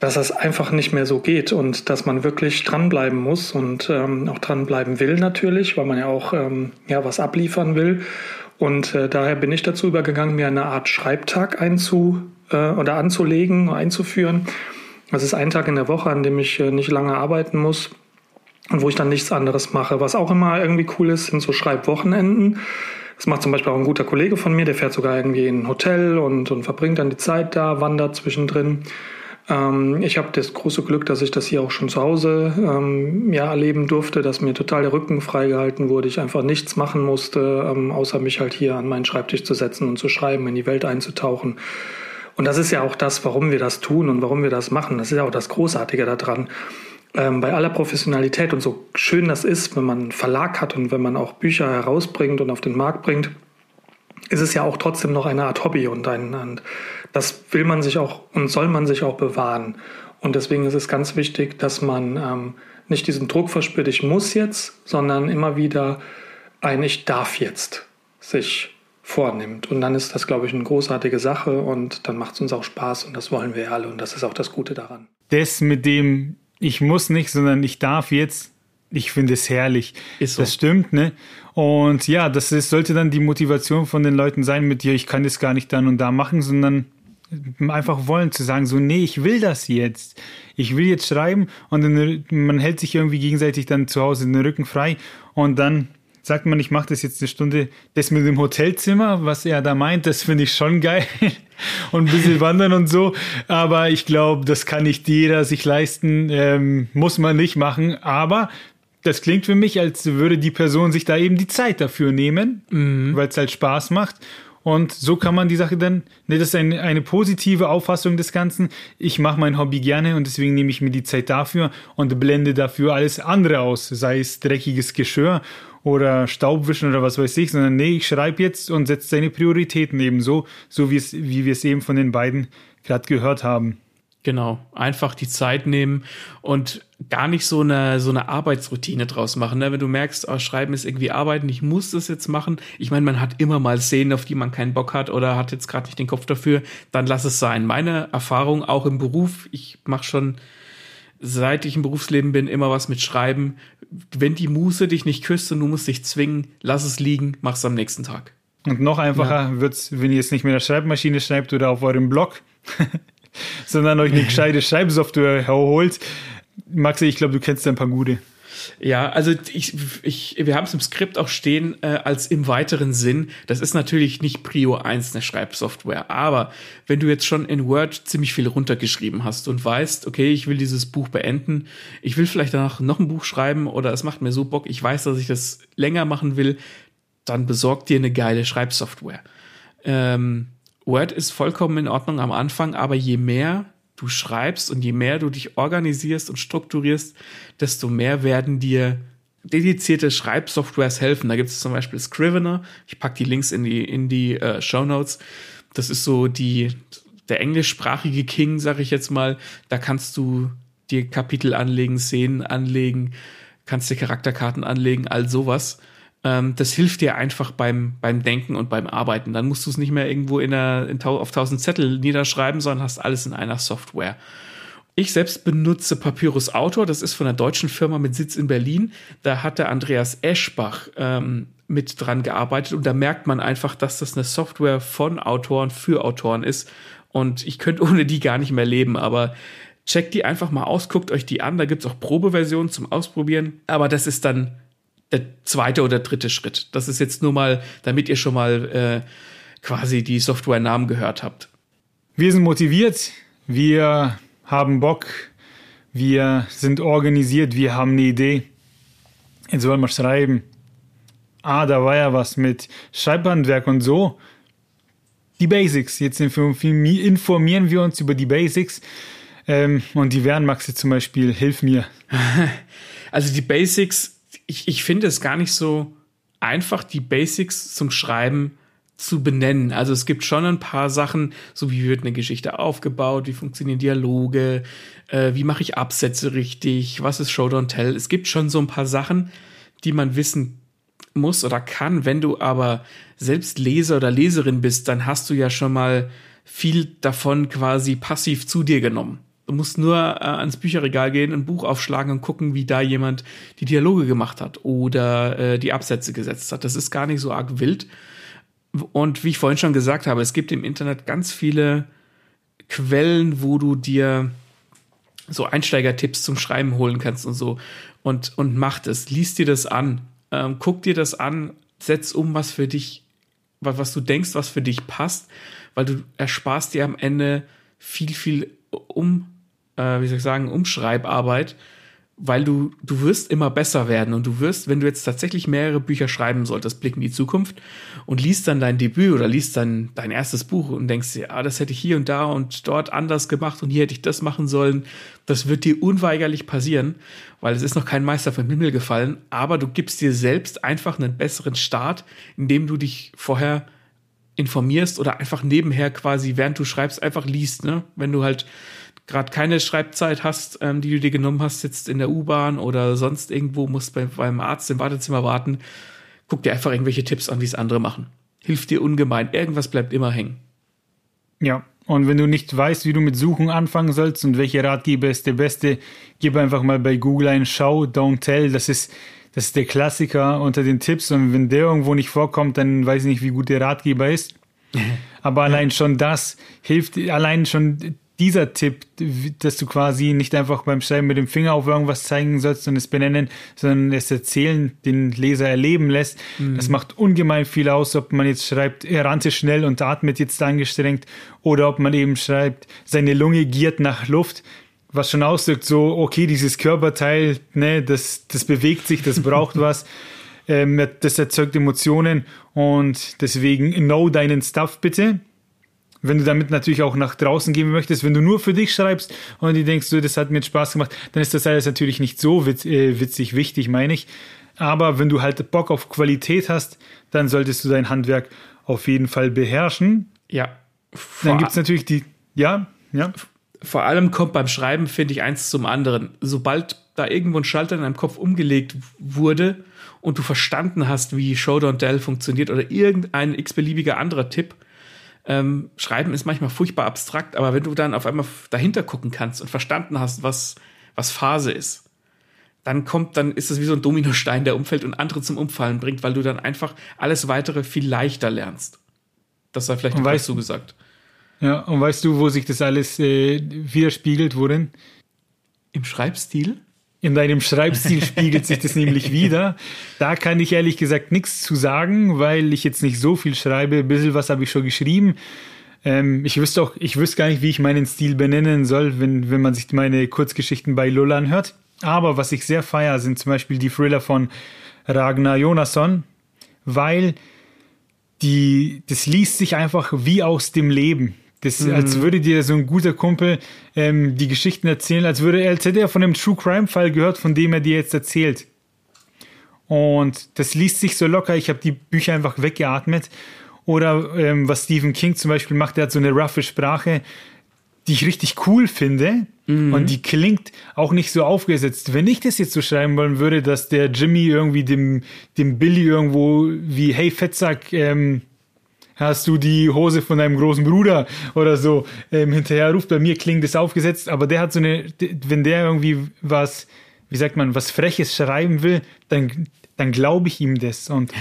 dass das einfach nicht mehr so geht und dass man wirklich dranbleiben muss und ähm, auch dranbleiben will natürlich, weil man ja auch ähm, ja, was abliefern will. Und äh, daher bin ich dazu übergegangen, mir eine Art Schreibtag einzu äh, oder anzulegen, einzuführen. Das ist ein Tag in der Woche, an dem ich äh, nicht lange arbeiten muss und wo ich dann nichts anderes mache. Was auch immer irgendwie cool ist, sind so Schreibwochenenden. Das macht zum Beispiel auch ein guter Kollege von mir, der fährt sogar irgendwie in ein Hotel und, und verbringt dann die Zeit da, wandert zwischendrin. Ähm, ich habe das große Glück, dass ich das hier auch schon zu Hause ähm, ja, erleben durfte, dass mir total der Rücken freigehalten wurde, ich einfach nichts machen musste, ähm, außer mich halt hier an meinen Schreibtisch zu setzen und zu schreiben, in die Welt einzutauchen. Und das ist ja auch das, warum wir das tun und warum wir das machen. Das ist ja auch das Großartige daran ähm, bei aller Professionalität und so schön das ist, wenn man einen Verlag hat und wenn man auch Bücher herausbringt und auf den Markt bringt, ist es ja auch trotzdem noch eine Art Hobby und ein, und das will man sich auch und soll man sich auch bewahren. Und deswegen ist es ganz wichtig, dass man ähm, nicht diesen Druck verspürt, ich muss jetzt, sondern immer wieder ein Ich darf jetzt sich vornimmt. Und dann ist das, glaube ich, eine großartige Sache und dann macht es uns auch Spaß und das wollen wir alle und das ist auch das Gute daran. Das mit dem ich muss nicht, sondern ich darf jetzt. Ich finde es herrlich. Ist so. Das stimmt, ne? Und ja, das ist, sollte dann die Motivation von den Leuten sein mit dir, ich kann das gar nicht dann und da machen, sondern einfach wollen zu sagen, so, nee, ich will das jetzt. Ich will jetzt schreiben und dann, man hält sich irgendwie gegenseitig dann zu Hause den Rücken frei und dann sagt man, ich mache das jetzt eine Stunde. Das mit dem Hotelzimmer, was er da meint, das finde ich schon geil. und ein bisschen wandern und so. Aber ich glaube, das kann nicht jeder sich leisten, ähm, muss man nicht machen. Aber das klingt für mich, als würde die Person sich da eben die Zeit dafür nehmen, mhm. weil es halt Spaß macht. Und so kann man die Sache dann, ne, das ist eine, eine positive Auffassung des Ganzen. Ich mache mein Hobby gerne und deswegen nehme ich mir die Zeit dafür und blende dafür alles andere aus, sei es dreckiges Geschirr oder Staubwischen oder was weiß ich, sondern nee, ich schreibe jetzt und setze seine Prioritäten eben so, so wie, es, wie wir es eben von den beiden gerade gehört haben. Genau, einfach die Zeit nehmen und gar nicht so eine so eine Arbeitsroutine draus machen. Ne? Wenn du merkst, oh, Schreiben ist irgendwie Arbeiten, ich muss das jetzt machen. Ich meine, man hat immer mal Szenen, auf die man keinen Bock hat oder hat jetzt gerade nicht den Kopf dafür, dann lass es sein. Meine Erfahrung auch im Beruf, ich mache schon seit ich im Berufsleben bin, immer was mit Schreiben. Wenn die Muse dich nicht küsst und du musst dich zwingen, lass es liegen, mach's am nächsten Tag. Und noch einfacher ja. wird's, wenn ihr jetzt nicht mit der Schreibmaschine schreibt oder auf eurem Blog. sondern euch eine gescheite Schreibsoftware herholt. Maxi, ich glaube, du kennst ein paar gute. Ja, also ich, ich, wir haben es im Skript auch stehen äh, als im weiteren Sinn. Das ist natürlich nicht Prio 1 eine Schreibsoftware, aber wenn du jetzt schon in Word ziemlich viel runtergeschrieben hast und weißt, okay, ich will dieses Buch beenden, ich will vielleicht danach noch ein Buch schreiben oder es macht mir so Bock, ich weiß, dass ich das länger machen will, dann besorg dir eine geile Schreibsoftware. Ähm, Word ist vollkommen in Ordnung am Anfang, aber je mehr du schreibst und je mehr du dich organisierst und strukturierst, desto mehr werden dir dedizierte Schreibsoftwares helfen. Da gibt es zum Beispiel Scrivener. Ich packe die Links in die, in die äh, Show Notes. Das ist so die, der englischsprachige King, sag ich jetzt mal. Da kannst du dir Kapitel anlegen, Szenen anlegen, kannst dir Charakterkarten anlegen, all sowas. Ähm, das hilft dir einfach beim, beim Denken und beim Arbeiten. Dann musst du es nicht mehr irgendwo in einer, in, auf tausend Zettel niederschreiben, sondern hast alles in einer Software. Ich selbst benutze Papyrus Autor, das ist von einer deutschen Firma mit Sitz in Berlin. Da hat der Andreas Eschbach ähm, mit dran gearbeitet und da merkt man einfach, dass das eine Software von Autoren für Autoren ist. Und ich könnte ohne die gar nicht mehr leben, aber checkt die einfach mal aus, guckt euch die an. Da gibt's auch Probeversionen zum Ausprobieren. Aber das ist dann der zweite oder dritte Schritt. Das ist jetzt nur mal, damit ihr schon mal äh, quasi die Software-Namen gehört habt. Wir sind motiviert, wir haben Bock, wir sind organisiert, wir haben eine Idee. Jetzt wollen wir schreiben. Ah, da war ja was mit Schreibhandwerk und so. Die Basics. Jetzt informieren wir uns über die Basics. Ähm, und die wären, Maxi, zum Beispiel, hilf mir. Also die Basics ich, ich finde es gar nicht so einfach, die Basics zum Schreiben zu benennen. Also es gibt schon ein paar Sachen, so wie wird eine Geschichte aufgebaut, wie funktionieren Dialoge, äh, wie mache ich Absätze richtig, was ist Show Don't Tell. Es gibt schon so ein paar Sachen, die man wissen muss oder kann. Wenn du aber selbst Leser oder Leserin bist, dann hast du ja schon mal viel davon quasi passiv zu dir genommen. Du musst nur äh, ans Bücherregal gehen, ein Buch aufschlagen und gucken, wie da jemand die Dialoge gemacht hat oder äh, die Absätze gesetzt hat. Das ist gar nicht so arg wild. Und wie ich vorhin schon gesagt habe, es gibt im Internet ganz viele Quellen, wo du dir so Einsteigertipps zum Schreiben holen kannst und so. Und, und mach das. Lies dir das an. Ähm, guck dir das an. Setz um, was für dich, was, was du denkst, was für dich passt, weil du ersparst dir am Ende viel, viel um äh, wie soll ich sagen, Umschreibarbeit, weil du, du wirst immer besser werden und du wirst, wenn du jetzt tatsächlich mehrere Bücher schreiben solltest, Blick in die Zukunft und liest dann dein Debüt oder liest dann dein erstes Buch und denkst dir, ah, das hätte ich hier und da und dort anders gemacht und hier hätte ich das machen sollen, das wird dir unweigerlich passieren, weil es ist noch kein Meister vom Himmel gefallen, aber du gibst dir selbst einfach einen besseren Start, indem du dich vorher informierst oder einfach nebenher quasi, während du schreibst, einfach liest, ne? Wenn du halt gerade keine Schreibzeit hast, ähm, die du dir genommen hast, sitzt in der U-Bahn oder sonst irgendwo, musst bei, beim Arzt im Wartezimmer warten, guck dir einfach irgendwelche Tipps an, wie es andere machen. Hilft dir ungemein. Irgendwas bleibt immer hängen. Ja, und wenn du nicht weißt, wie du mit Suchen anfangen sollst und welcher Ratgeber ist der beste, gib einfach mal bei Google ein Schau, Don't Tell. Das ist, das ist der Klassiker unter den Tipps. Und wenn der irgendwo nicht vorkommt, dann weiß ich nicht, wie gut der Ratgeber ist. Aber allein schon das hilft, allein schon dieser Tipp, dass du quasi nicht einfach beim Schreiben mit dem Finger auf irgendwas zeigen sollst und es benennen, sondern es erzählen, den Leser erleben lässt. Mhm. Das macht ungemein viel aus, ob man jetzt schreibt, er rannte schnell und atmet jetzt angestrengt oder ob man eben schreibt, seine Lunge giert nach Luft was schon ausdrückt, so, okay, dieses Körperteil, ne, das, das bewegt sich, das braucht was, ähm, das erzeugt Emotionen und deswegen know deinen Stuff bitte wenn du damit natürlich auch nach draußen gehen möchtest, wenn du nur für dich schreibst und du denkst, so, das hat mir jetzt Spaß gemacht, dann ist das alles natürlich nicht so witz, äh, witzig, wichtig, meine ich. Aber wenn du halt Bock auf Qualität hast, dann solltest du dein Handwerk auf jeden Fall beherrschen. Ja. Dann gibt es natürlich die, ja, ja. Vor allem kommt beim Schreiben, finde ich, eins zum anderen. Sobald da irgendwo ein Schalter in deinem Kopf umgelegt wurde und du verstanden hast, wie Showdown Dell funktioniert oder irgendein x-beliebiger anderer Tipp, ähm, Schreiben ist manchmal furchtbar abstrakt, aber wenn du dann auf einmal dahinter gucken kannst und verstanden hast, was, was Phase ist, dann kommt, dann ist es wie so ein Dominostein, der umfällt und andere zum Umfallen bringt, weil du dann einfach alles weitere viel leichter lernst. Das sei vielleicht noch weißt du gesagt. Ja, und weißt du, wo sich das alles äh, widerspiegelt, worin? Im Schreibstil? In deinem Schreibstil spiegelt sich das nämlich wieder. Da kann ich ehrlich gesagt nichts zu sagen, weil ich jetzt nicht so viel schreibe. Ein bisschen was habe ich schon geschrieben. Ähm, ich wüsste auch, ich wüsste gar nicht, wie ich meinen Stil benennen soll, wenn, wenn man sich meine Kurzgeschichten bei Lull anhört. Aber was ich sehr feier, sind zum Beispiel die Thriller von Ragnar Jonasson, weil die, das liest sich einfach wie aus dem Leben. Das, mhm. Als würde dir so ein guter Kumpel ähm, die Geschichten erzählen, als, würde, als hätte er von einem True Crime Fall gehört, von dem er dir jetzt erzählt. Und das liest sich so locker. Ich habe die Bücher einfach weggeatmet. Oder ähm, was Stephen King zum Beispiel macht, der hat so eine roughe Sprache, die ich richtig cool finde. Mhm. Und die klingt auch nicht so aufgesetzt. Wenn ich das jetzt so schreiben wollen würde, dass der Jimmy irgendwie dem, dem Billy irgendwo wie, hey Fettsack, ähm, hast du die Hose von deinem großen Bruder oder so ähm, hinterher ruft. Bei mir klingt das aufgesetzt, aber der hat so eine, wenn der irgendwie was, wie sagt man, was Freches schreiben will, dann, dann glaube ich ihm das. Und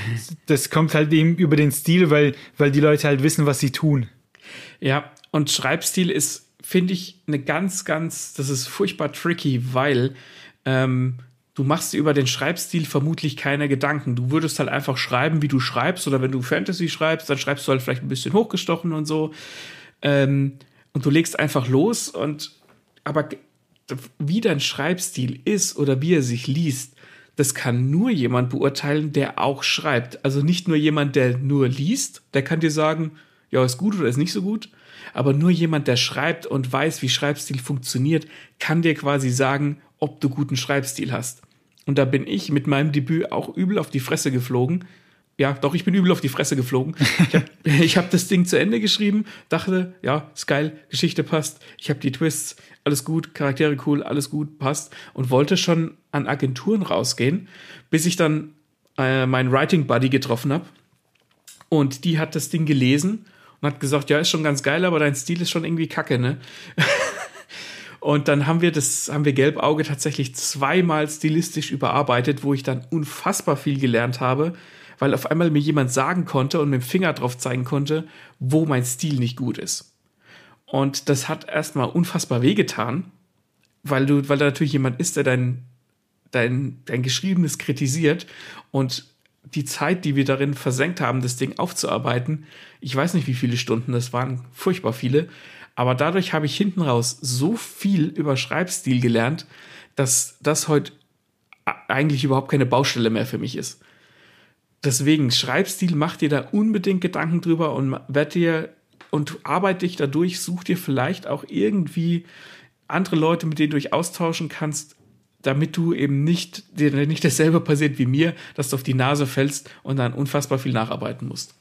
das kommt halt eben über den Stil, weil, weil die Leute halt wissen, was sie tun. Ja, und Schreibstil ist finde ich eine ganz, ganz, das ist furchtbar tricky, weil ähm, du machst dir über den Schreibstil vermutlich keine Gedanken. Du würdest halt einfach schreiben, wie du schreibst, oder wenn du Fantasy schreibst, dann schreibst du halt vielleicht ein bisschen hochgestochen und so. Ähm, und du legst einfach los und aber wie dein Schreibstil ist oder wie er sich liest, das kann nur jemand beurteilen, der auch schreibt. Also nicht nur jemand, der nur liest, der kann dir sagen, ja, ist gut oder ist nicht so gut, aber nur jemand, der schreibt und weiß, wie Schreibstil funktioniert, kann dir quasi sagen, ob du guten Schreibstil hast. Und da bin ich mit meinem Debüt auch übel auf die Fresse geflogen. Ja, doch, ich bin übel auf die Fresse geflogen. Ich habe hab das Ding zu Ende geschrieben, dachte, ja, ist geil, Geschichte passt, ich habe die Twists, alles gut, Charaktere cool, alles gut, passt. Und wollte schon an Agenturen rausgehen, bis ich dann äh, meinen Writing Buddy getroffen habe. Und die hat das Ding gelesen und hat gesagt, ja, ist schon ganz geil, aber dein Stil ist schon irgendwie kacke, ne? und dann haben wir das, haben wir Gelbauge tatsächlich zweimal stilistisch überarbeitet, wo ich dann unfassbar viel gelernt habe, weil auf einmal mir jemand sagen konnte und mit dem Finger drauf zeigen konnte, wo mein Stil nicht gut ist. Und das hat erstmal unfassbar wehgetan, weil du, weil da natürlich jemand ist, der dein, dein, dein Geschriebenes kritisiert und die Zeit, die wir darin versenkt haben, das Ding aufzuarbeiten, ich weiß nicht, wie viele Stunden, das waren furchtbar viele, aber dadurch habe ich hinten raus so viel über Schreibstil gelernt, dass das heute eigentlich überhaupt keine Baustelle mehr für mich ist. Deswegen, Schreibstil, mach dir da unbedingt Gedanken drüber und werd dir und arbeite dich dadurch, such dir vielleicht auch irgendwie andere Leute, mit denen du dich austauschen kannst, damit du eben nicht, dir nicht dasselbe passiert wie mir, dass du auf die Nase fällst und dann unfassbar viel nacharbeiten musst.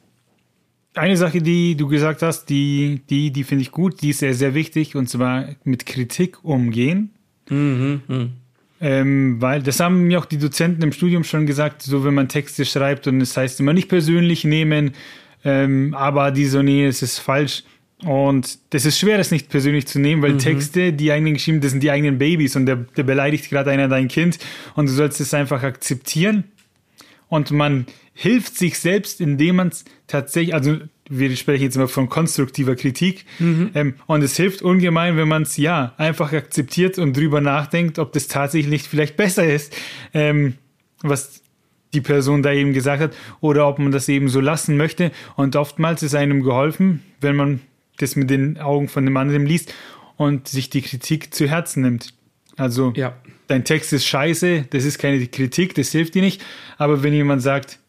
Eine Sache, die du gesagt hast, die, die, die finde ich gut, die ist sehr, sehr wichtig, und zwar mit Kritik umgehen. Mhm, mh. ähm, weil das haben mir auch die Dozenten im Studium schon gesagt, so wenn man Texte schreibt und es das heißt immer nicht persönlich nehmen, ähm, aber die so, nee, es ist falsch. Und das ist schwer, das nicht persönlich zu nehmen, weil mhm. Texte, die eigenen geschrieben, das sind die eigenen Babys und der, der beleidigt gerade einer dein Kind und du sollst es einfach akzeptieren. Und man hilft sich selbst, indem man es tatsächlich, also wir sprechen jetzt immer von konstruktiver Kritik, mhm. ähm, und es hilft ungemein, wenn man es ja einfach akzeptiert und drüber nachdenkt, ob das tatsächlich nicht vielleicht besser ist, ähm, was die Person da eben gesagt hat, oder ob man das eben so lassen möchte. Und oftmals ist einem geholfen, wenn man das mit den Augen von dem anderen liest und sich die Kritik zu Herzen nimmt. Also ja. dein Text ist scheiße, das ist keine Kritik, das hilft dir nicht. Aber wenn jemand sagt,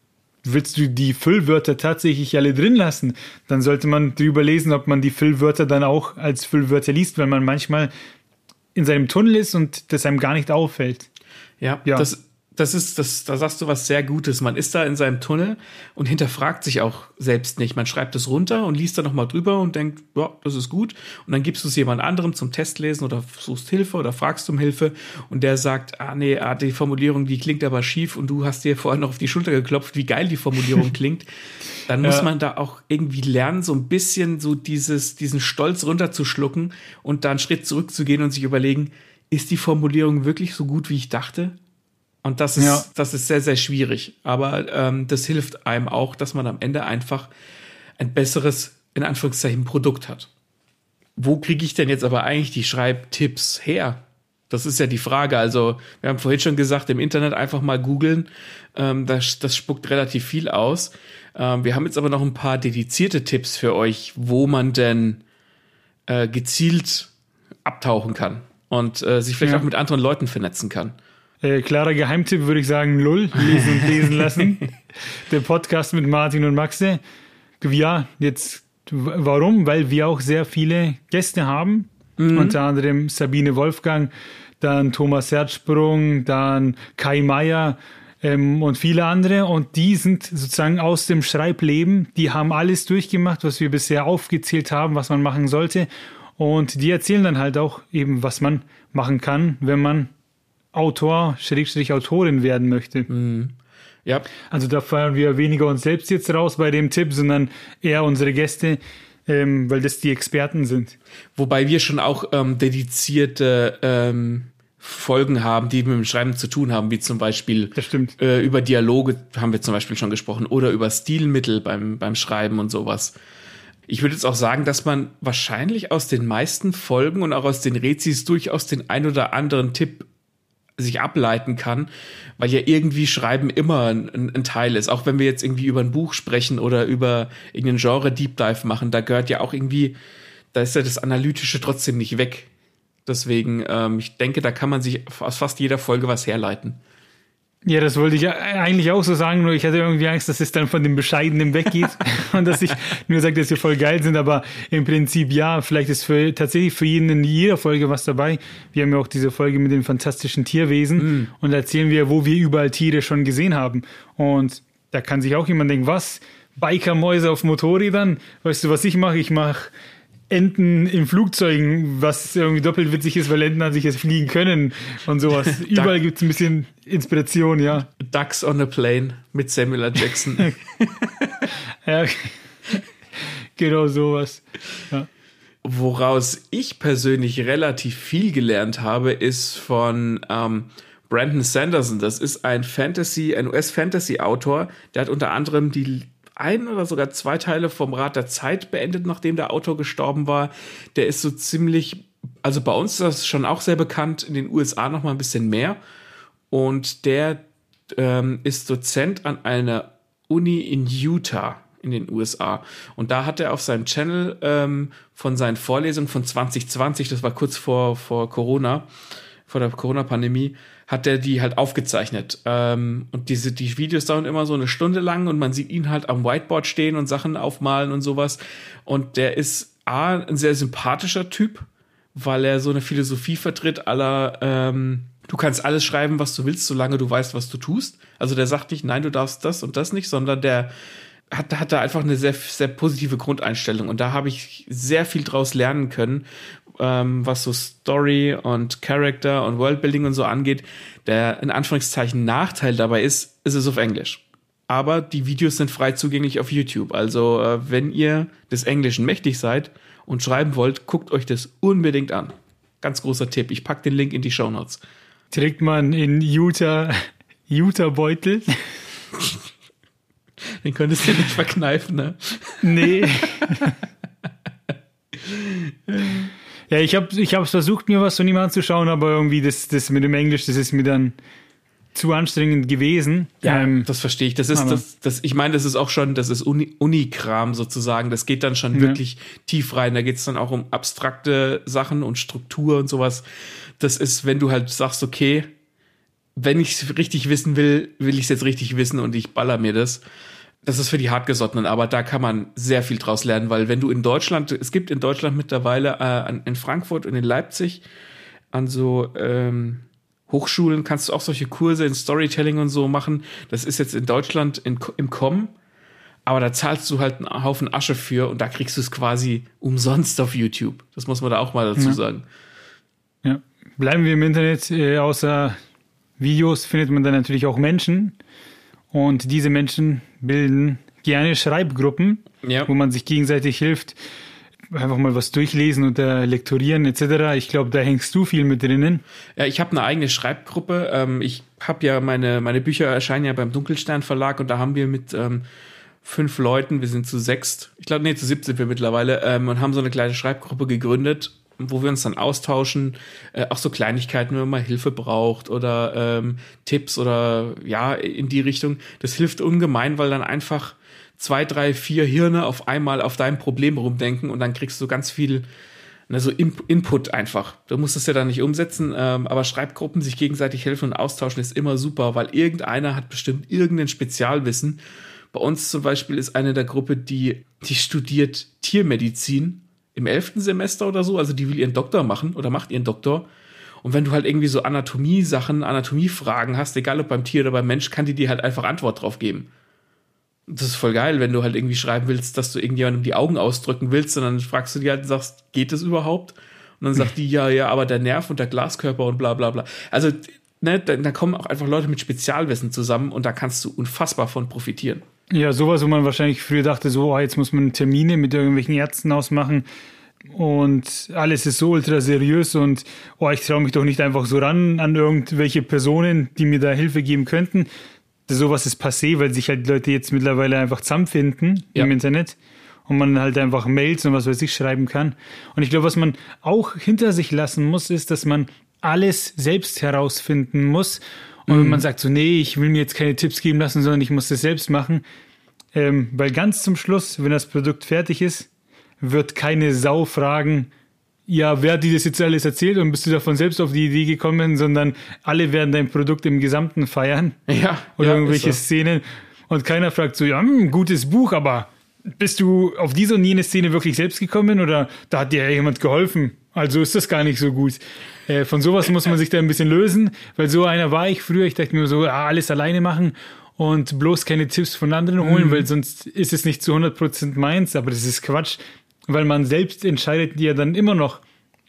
willst du die Füllwörter tatsächlich alle drin lassen, dann sollte man drüber lesen, ob man die Füllwörter dann auch als Füllwörter liest, weil man manchmal in seinem Tunnel ist und das einem gar nicht auffällt. Ja, ja. das das ist, das, da sagst du was sehr Gutes. Man ist da in seinem Tunnel und hinterfragt sich auch selbst nicht. Man schreibt es runter und liest da nochmal drüber und denkt, ja, das ist gut. Und dann gibst du es jemand anderem zum Testlesen oder suchst Hilfe oder fragst um Hilfe und der sagt, ah nee, ah, die Formulierung, die klingt aber schief und du hast dir vorher noch auf die Schulter geklopft, wie geil die Formulierung klingt. Dann muss ja. man da auch irgendwie lernen, so ein bisschen so dieses, diesen Stolz runterzuschlucken und da einen Schritt zurückzugehen und sich überlegen, ist die Formulierung wirklich so gut, wie ich dachte? Und das ist, ja. das ist sehr, sehr schwierig. Aber ähm, das hilft einem auch, dass man am Ende einfach ein besseres, in Anführungszeichen, Produkt hat. wo kriege ich denn jetzt aber eigentlich die Schreibtipps her? Das ist ja die Frage. Also, wir haben vorhin schon gesagt, im Internet einfach mal googeln. Ähm, das, das spuckt relativ viel aus. Ähm, wir haben jetzt aber noch ein paar dedizierte Tipps für euch, wo man denn äh, gezielt abtauchen kann und äh, sich vielleicht ja. auch mit anderen Leuten vernetzen kann. Äh, klarer Geheimtipp würde ich sagen, Lull, lesen und lesen lassen. Der Podcast mit Martin und Maxe. Ja, jetzt warum? Weil wir auch sehr viele Gäste haben, mhm. unter anderem Sabine Wolfgang, dann Thomas Herzsprung, dann Kai Meier ähm, und viele andere. Und die sind sozusagen aus dem Schreibleben. Die haben alles durchgemacht, was wir bisher aufgezählt haben, was man machen sollte. Und die erzählen dann halt auch eben, was man machen kann, wenn man Autor, Schrägstrich Autorin werden möchte. Mhm. Ja. Also da feiern wir weniger uns selbst jetzt raus bei dem Tipp, sondern eher unsere Gäste, ähm, weil das die Experten sind. Wobei wir schon auch ähm, dedizierte ähm, Folgen haben, die mit dem Schreiben zu tun haben, wie zum Beispiel äh, über Dialoge haben wir zum Beispiel schon gesprochen oder über Stilmittel beim, beim Schreiben und sowas. Ich würde jetzt auch sagen, dass man wahrscheinlich aus den meisten Folgen und auch aus den Rezis durchaus den ein oder anderen Tipp sich ableiten kann, weil ja irgendwie Schreiben immer ein, ein, Teil ist. Auch wenn wir jetzt irgendwie über ein Buch sprechen oder über irgendeinen Genre Deep Dive machen, da gehört ja auch irgendwie, da ist ja das Analytische trotzdem nicht weg. Deswegen, ähm, ich denke, da kann man sich aus fast jeder Folge was herleiten. Ja, das wollte ich eigentlich auch so sagen, nur ich hatte irgendwie Angst, dass es dann von dem Bescheidenen weggeht und dass ich nur sage, dass wir voll geil sind, aber im Prinzip ja, vielleicht ist für, tatsächlich für jeden in jeder Folge was dabei. Wir haben ja auch diese Folge mit den fantastischen Tierwesen mm. und da erzählen wir, wo wir überall Tiere schon gesehen haben. Und da kann sich auch jemand denken, was? Bikermäuse auf Motorrädern? Weißt du, was ich mache? Ich mache Enten in Flugzeugen, was irgendwie doppelt witzig ist, weil Enten an sich jetzt fliegen können und sowas. Überall gibt es ein bisschen Inspiration, ja. Ducks on a Plane mit Samuel L. Jackson. ja, genau sowas. Ja. Woraus ich persönlich relativ viel gelernt habe, ist von ähm, Brandon Sanderson. Das ist ein Fantasy, ein US-Fantasy-Autor. Der hat unter anderem die ein oder sogar zwei Teile vom Rat der Zeit beendet, nachdem der Autor gestorben war. Der ist so ziemlich, also bei uns ist das schon auch sehr bekannt, in den USA noch mal ein bisschen mehr. Und der ähm, ist Dozent an einer Uni in Utah in den USA. Und da hat er auf seinem Channel ähm, von seinen Vorlesungen von 2020, das war kurz vor, vor Corona, vor der Corona-Pandemie, hat er die halt aufgezeichnet. Ähm, und diese, die Videos dauern immer so eine Stunde lang und man sieht ihn halt am Whiteboard stehen und Sachen aufmalen und sowas. Und der ist A, ein sehr sympathischer Typ, weil er so eine Philosophie vertritt aller, ähm, du kannst alles schreiben, was du willst, solange du weißt, was du tust. Also der sagt nicht, nein, du darfst das und das nicht, sondern der hat, hat da einfach eine sehr, sehr positive Grundeinstellung. Und da habe ich sehr viel draus lernen können, ähm, was so Story und Character und Worldbuilding und so angeht. Der in Anführungszeichen Nachteil dabei ist, ist es auf Englisch. Aber die Videos sind frei zugänglich auf YouTube. Also äh, wenn ihr des Englischen mächtig seid und schreiben wollt, guckt euch das unbedingt an. Ganz großer Tipp. Ich pack den Link in die Show Notes. Trägt man in Utah Utah Beutel? Den könntest du nicht verkneifen, ne? Nee. Ja, ich habe ich versucht, mir was von ihm anzuschauen, aber irgendwie das, das mit dem Englisch, das ist mir dann zu anstrengend gewesen. Ja, ähm, das verstehe ich. Das ist das, das, ich meine, das ist auch schon, das ist Uni, Unikram sozusagen. Das geht dann schon ja. wirklich tief rein. Da geht es dann auch um abstrakte Sachen und Struktur und sowas. Das ist, wenn du halt sagst, okay, wenn ich es richtig wissen will, will ich es jetzt richtig wissen und ich baller mir das das ist für die Hartgesottenen, aber da kann man sehr viel draus lernen, weil wenn du in Deutschland, es gibt in Deutschland mittlerweile äh, in Frankfurt und in Leipzig an so ähm, Hochschulen kannst du auch solche Kurse in Storytelling und so machen. Das ist jetzt in Deutschland in, im Kommen, aber da zahlst du halt einen Haufen Asche für und da kriegst du es quasi umsonst auf YouTube. Das muss man da auch mal dazu ja. sagen. Ja, bleiben wir im Internet. Äh, außer Videos findet man dann natürlich auch Menschen. Und diese Menschen bilden gerne Schreibgruppen, ja. wo man sich gegenseitig hilft. Einfach mal was durchlesen und lektorieren etc. Ich glaube, da hängst du viel mit drinnen. Ja, ich habe eine eigene Schreibgruppe. Ähm, ich habe ja meine, meine Bücher erscheinen ja beim Dunkelstern Verlag und da haben wir mit ähm, fünf Leuten, wir sind zu sechst, ich glaube, nee, zu siebten sind wir mittlerweile, ähm, und haben so eine kleine Schreibgruppe gegründet, wo wir uns dann austauschen, äh, auch so Kleinigkeiten, wenn man mal Hilfe braucht oder ähm, Tipps oder ja, in die Richtung. Das hilft ungemein, weil dann einfach zwei, drei, vier Hirne auf einmal auf dein Problem rumdenken und dann kriegst du ganz viel ne, so In Input einfach. Du musst es ja dann nicht umsetzen, ähm, aber Schreibgruppen sich gegenseitig helfen und austauschen ist immer super, weil irgendeiner hat bestimmt irgendein Spezialwissen. Bei uns zum Beispiel ist eine der Gruppe, die, die studiert Tiermedizin im elften Semester oder so, also die will ihren Doktor machen oder macht ihren Doktor. Und wenn du halt irgendwie so Anatomie-Sachen, Anatomie-Fragen hast, egal ob beim Tier oder beim Mensch, kann die dir halt einfach Antwort drauf geben. Das ist voll geil, wenn du halt irgendwie schreiben willst, dass du irgendjemandem die Augen ausdrücken willst, und dann fragst du die halt und sagst, geht das überhaupt? Und dann sagt die, ja, ja, aber der Nerv und der Glaskörper und bla bla bla. Also, ne, da, da kommen auch einfach Leute mit Spezialwissen zusammen und da kannst du unfassbar von profitieren. Ja, sowas, wo man wahrscheinlich früher dachte, so, oh, jetzt muss man Termine mit irgendwelchen Ärzten ausmachen und alles ist so ultra seriös und oh, ich traue mich doch nicht einfach so ran an irgendwelche Personen, die mir da Hilfe geben könnten. Sowas ist passé, weil sich halt Leute jetzt mittlerweile einfach zusammenfinden ja. im Internet und man halt einfach Mails und was weiß ich schreiben kann. Und ich glaube, was man auch hinter sich lassen muss, ist, dass man alles selbst herausfinden muss und wenn man mhm. sagt so, nee, ich will mir jetzt keine Tipps geben lassen, sondern ich muss das selbst machen, ähm, weil ganz zum Schluss, wenn das Produkt fertig ist, wird keine Sau fragen, ja, wer hat dir das jetzt alles erzählt und bist du davon selbst auf die Idee gekommen, sondern alle werden dein Produkt im Gesamten feiern. Ja. Oder ja, irgendwelche so. Szenen. Und keiner fragt so, ja, ein hm, gutes Buch, aber bist du auf diese und jene Szene wirklich selbst gekommen oder da hat dir jemand geholfen? Also ist das gar nicht so gut. Äh, von sowas muss man sich da ein bisschen lösen, weil so einer war ich früher. Ich dachte mir so, ah, alles alleine machen und bloß keine Tipps von anderen holen, mhm. weil sonst ist es nicht zu 100% meins. Aber das ist Quatsch, weil man selbst entscheidet ja dann immer noch,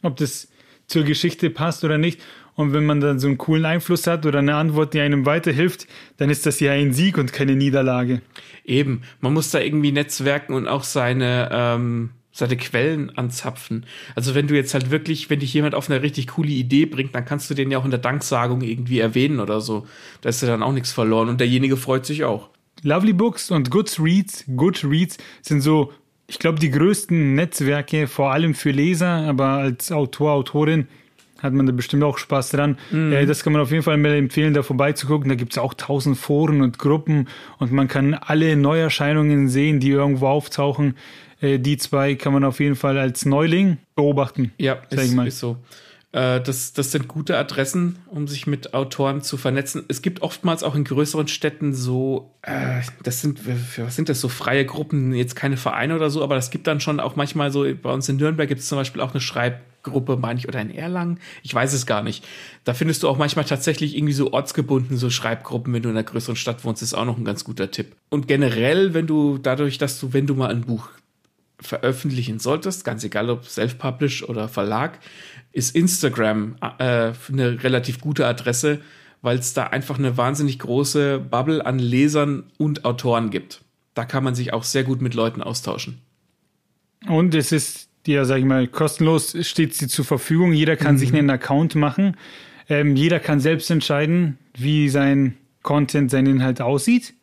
ob das zur Geschichte passt oder nicht. Und wenn man dann so einen coolen Einfluss hat oder eine Antwort, die einem weiterhilft, dann ist das ja ein Sieg und keine Niederlage. Eben, man muss da irgendwie netzwerken und auch seine ähm, seine Quellen anzapfen. Also wenn du jetzt halt wirklich, wenn dich jemand auf eine richtig coole Idee bringt, dann kannst du den ja auch in der Danksagung irgendwie erwähnen oder so. Da ist ja dann auch nichts verloren und derjenige freut sich auch. Lovely Books und Goodreads, Goodreads sind so, ich glaube, die größten Netzwerke, vor allem für Leser, aber als Autor, Autorin hat man da bestimmt auch Spaß dran. Äh, das kann man auf jeden Fall mal empfehlen, da vorbeizugucken. Da gibt es auch tausend Foren und Gruppen und man kann alle Neuerscheinungen sehen, die irgendwo auftauchen. Äh, die zwei kann man auf jeden Fall als Neuling beobachten. Ja, ist, ist so. Äh, das, das sind gute Adressen, um sich mit Autoren zu vernetzen. Es gibt oftmals auch in größeren Städten so, äh, das sind, was sind das, so freie Gruppen, jetzt keine Vereine oder so, aber es gibt dann schon auch manchmal so, bei uns in Nürnberg gibt es zum Beispiel auch eine Schreibgruppe, meine ich, oder in Erlangen, ich weiß es gar nicht. Da findest du auch manchmal tatsächlich irgendwie so ortsgebunden so Schreibgruppen, wenn du in einer größeren Stadt wohnst, ist auch noch ein ganz guter Tipp. Und generell, wenn du dadurch, dass du, wenn du mal ein Buch veröffentlichen solltest, ganz egal ob Self-Publish oder Verlag, ist Instagram äh, eine relativ gute Adresse, weil es da einfach eine wahnsinnig große Bubble an Lesern und Autoren gibt. Da kann man sich auch sehr gut mit Leuten austauschen. Und es ist ja, sag ich mal, kostenlos steht sie zur Verfügung. Jeder kann mhm. sich einen Account machen. Ähm, jeder kann selbst entscheiden, wie sein Content, sein Inhalt aussieht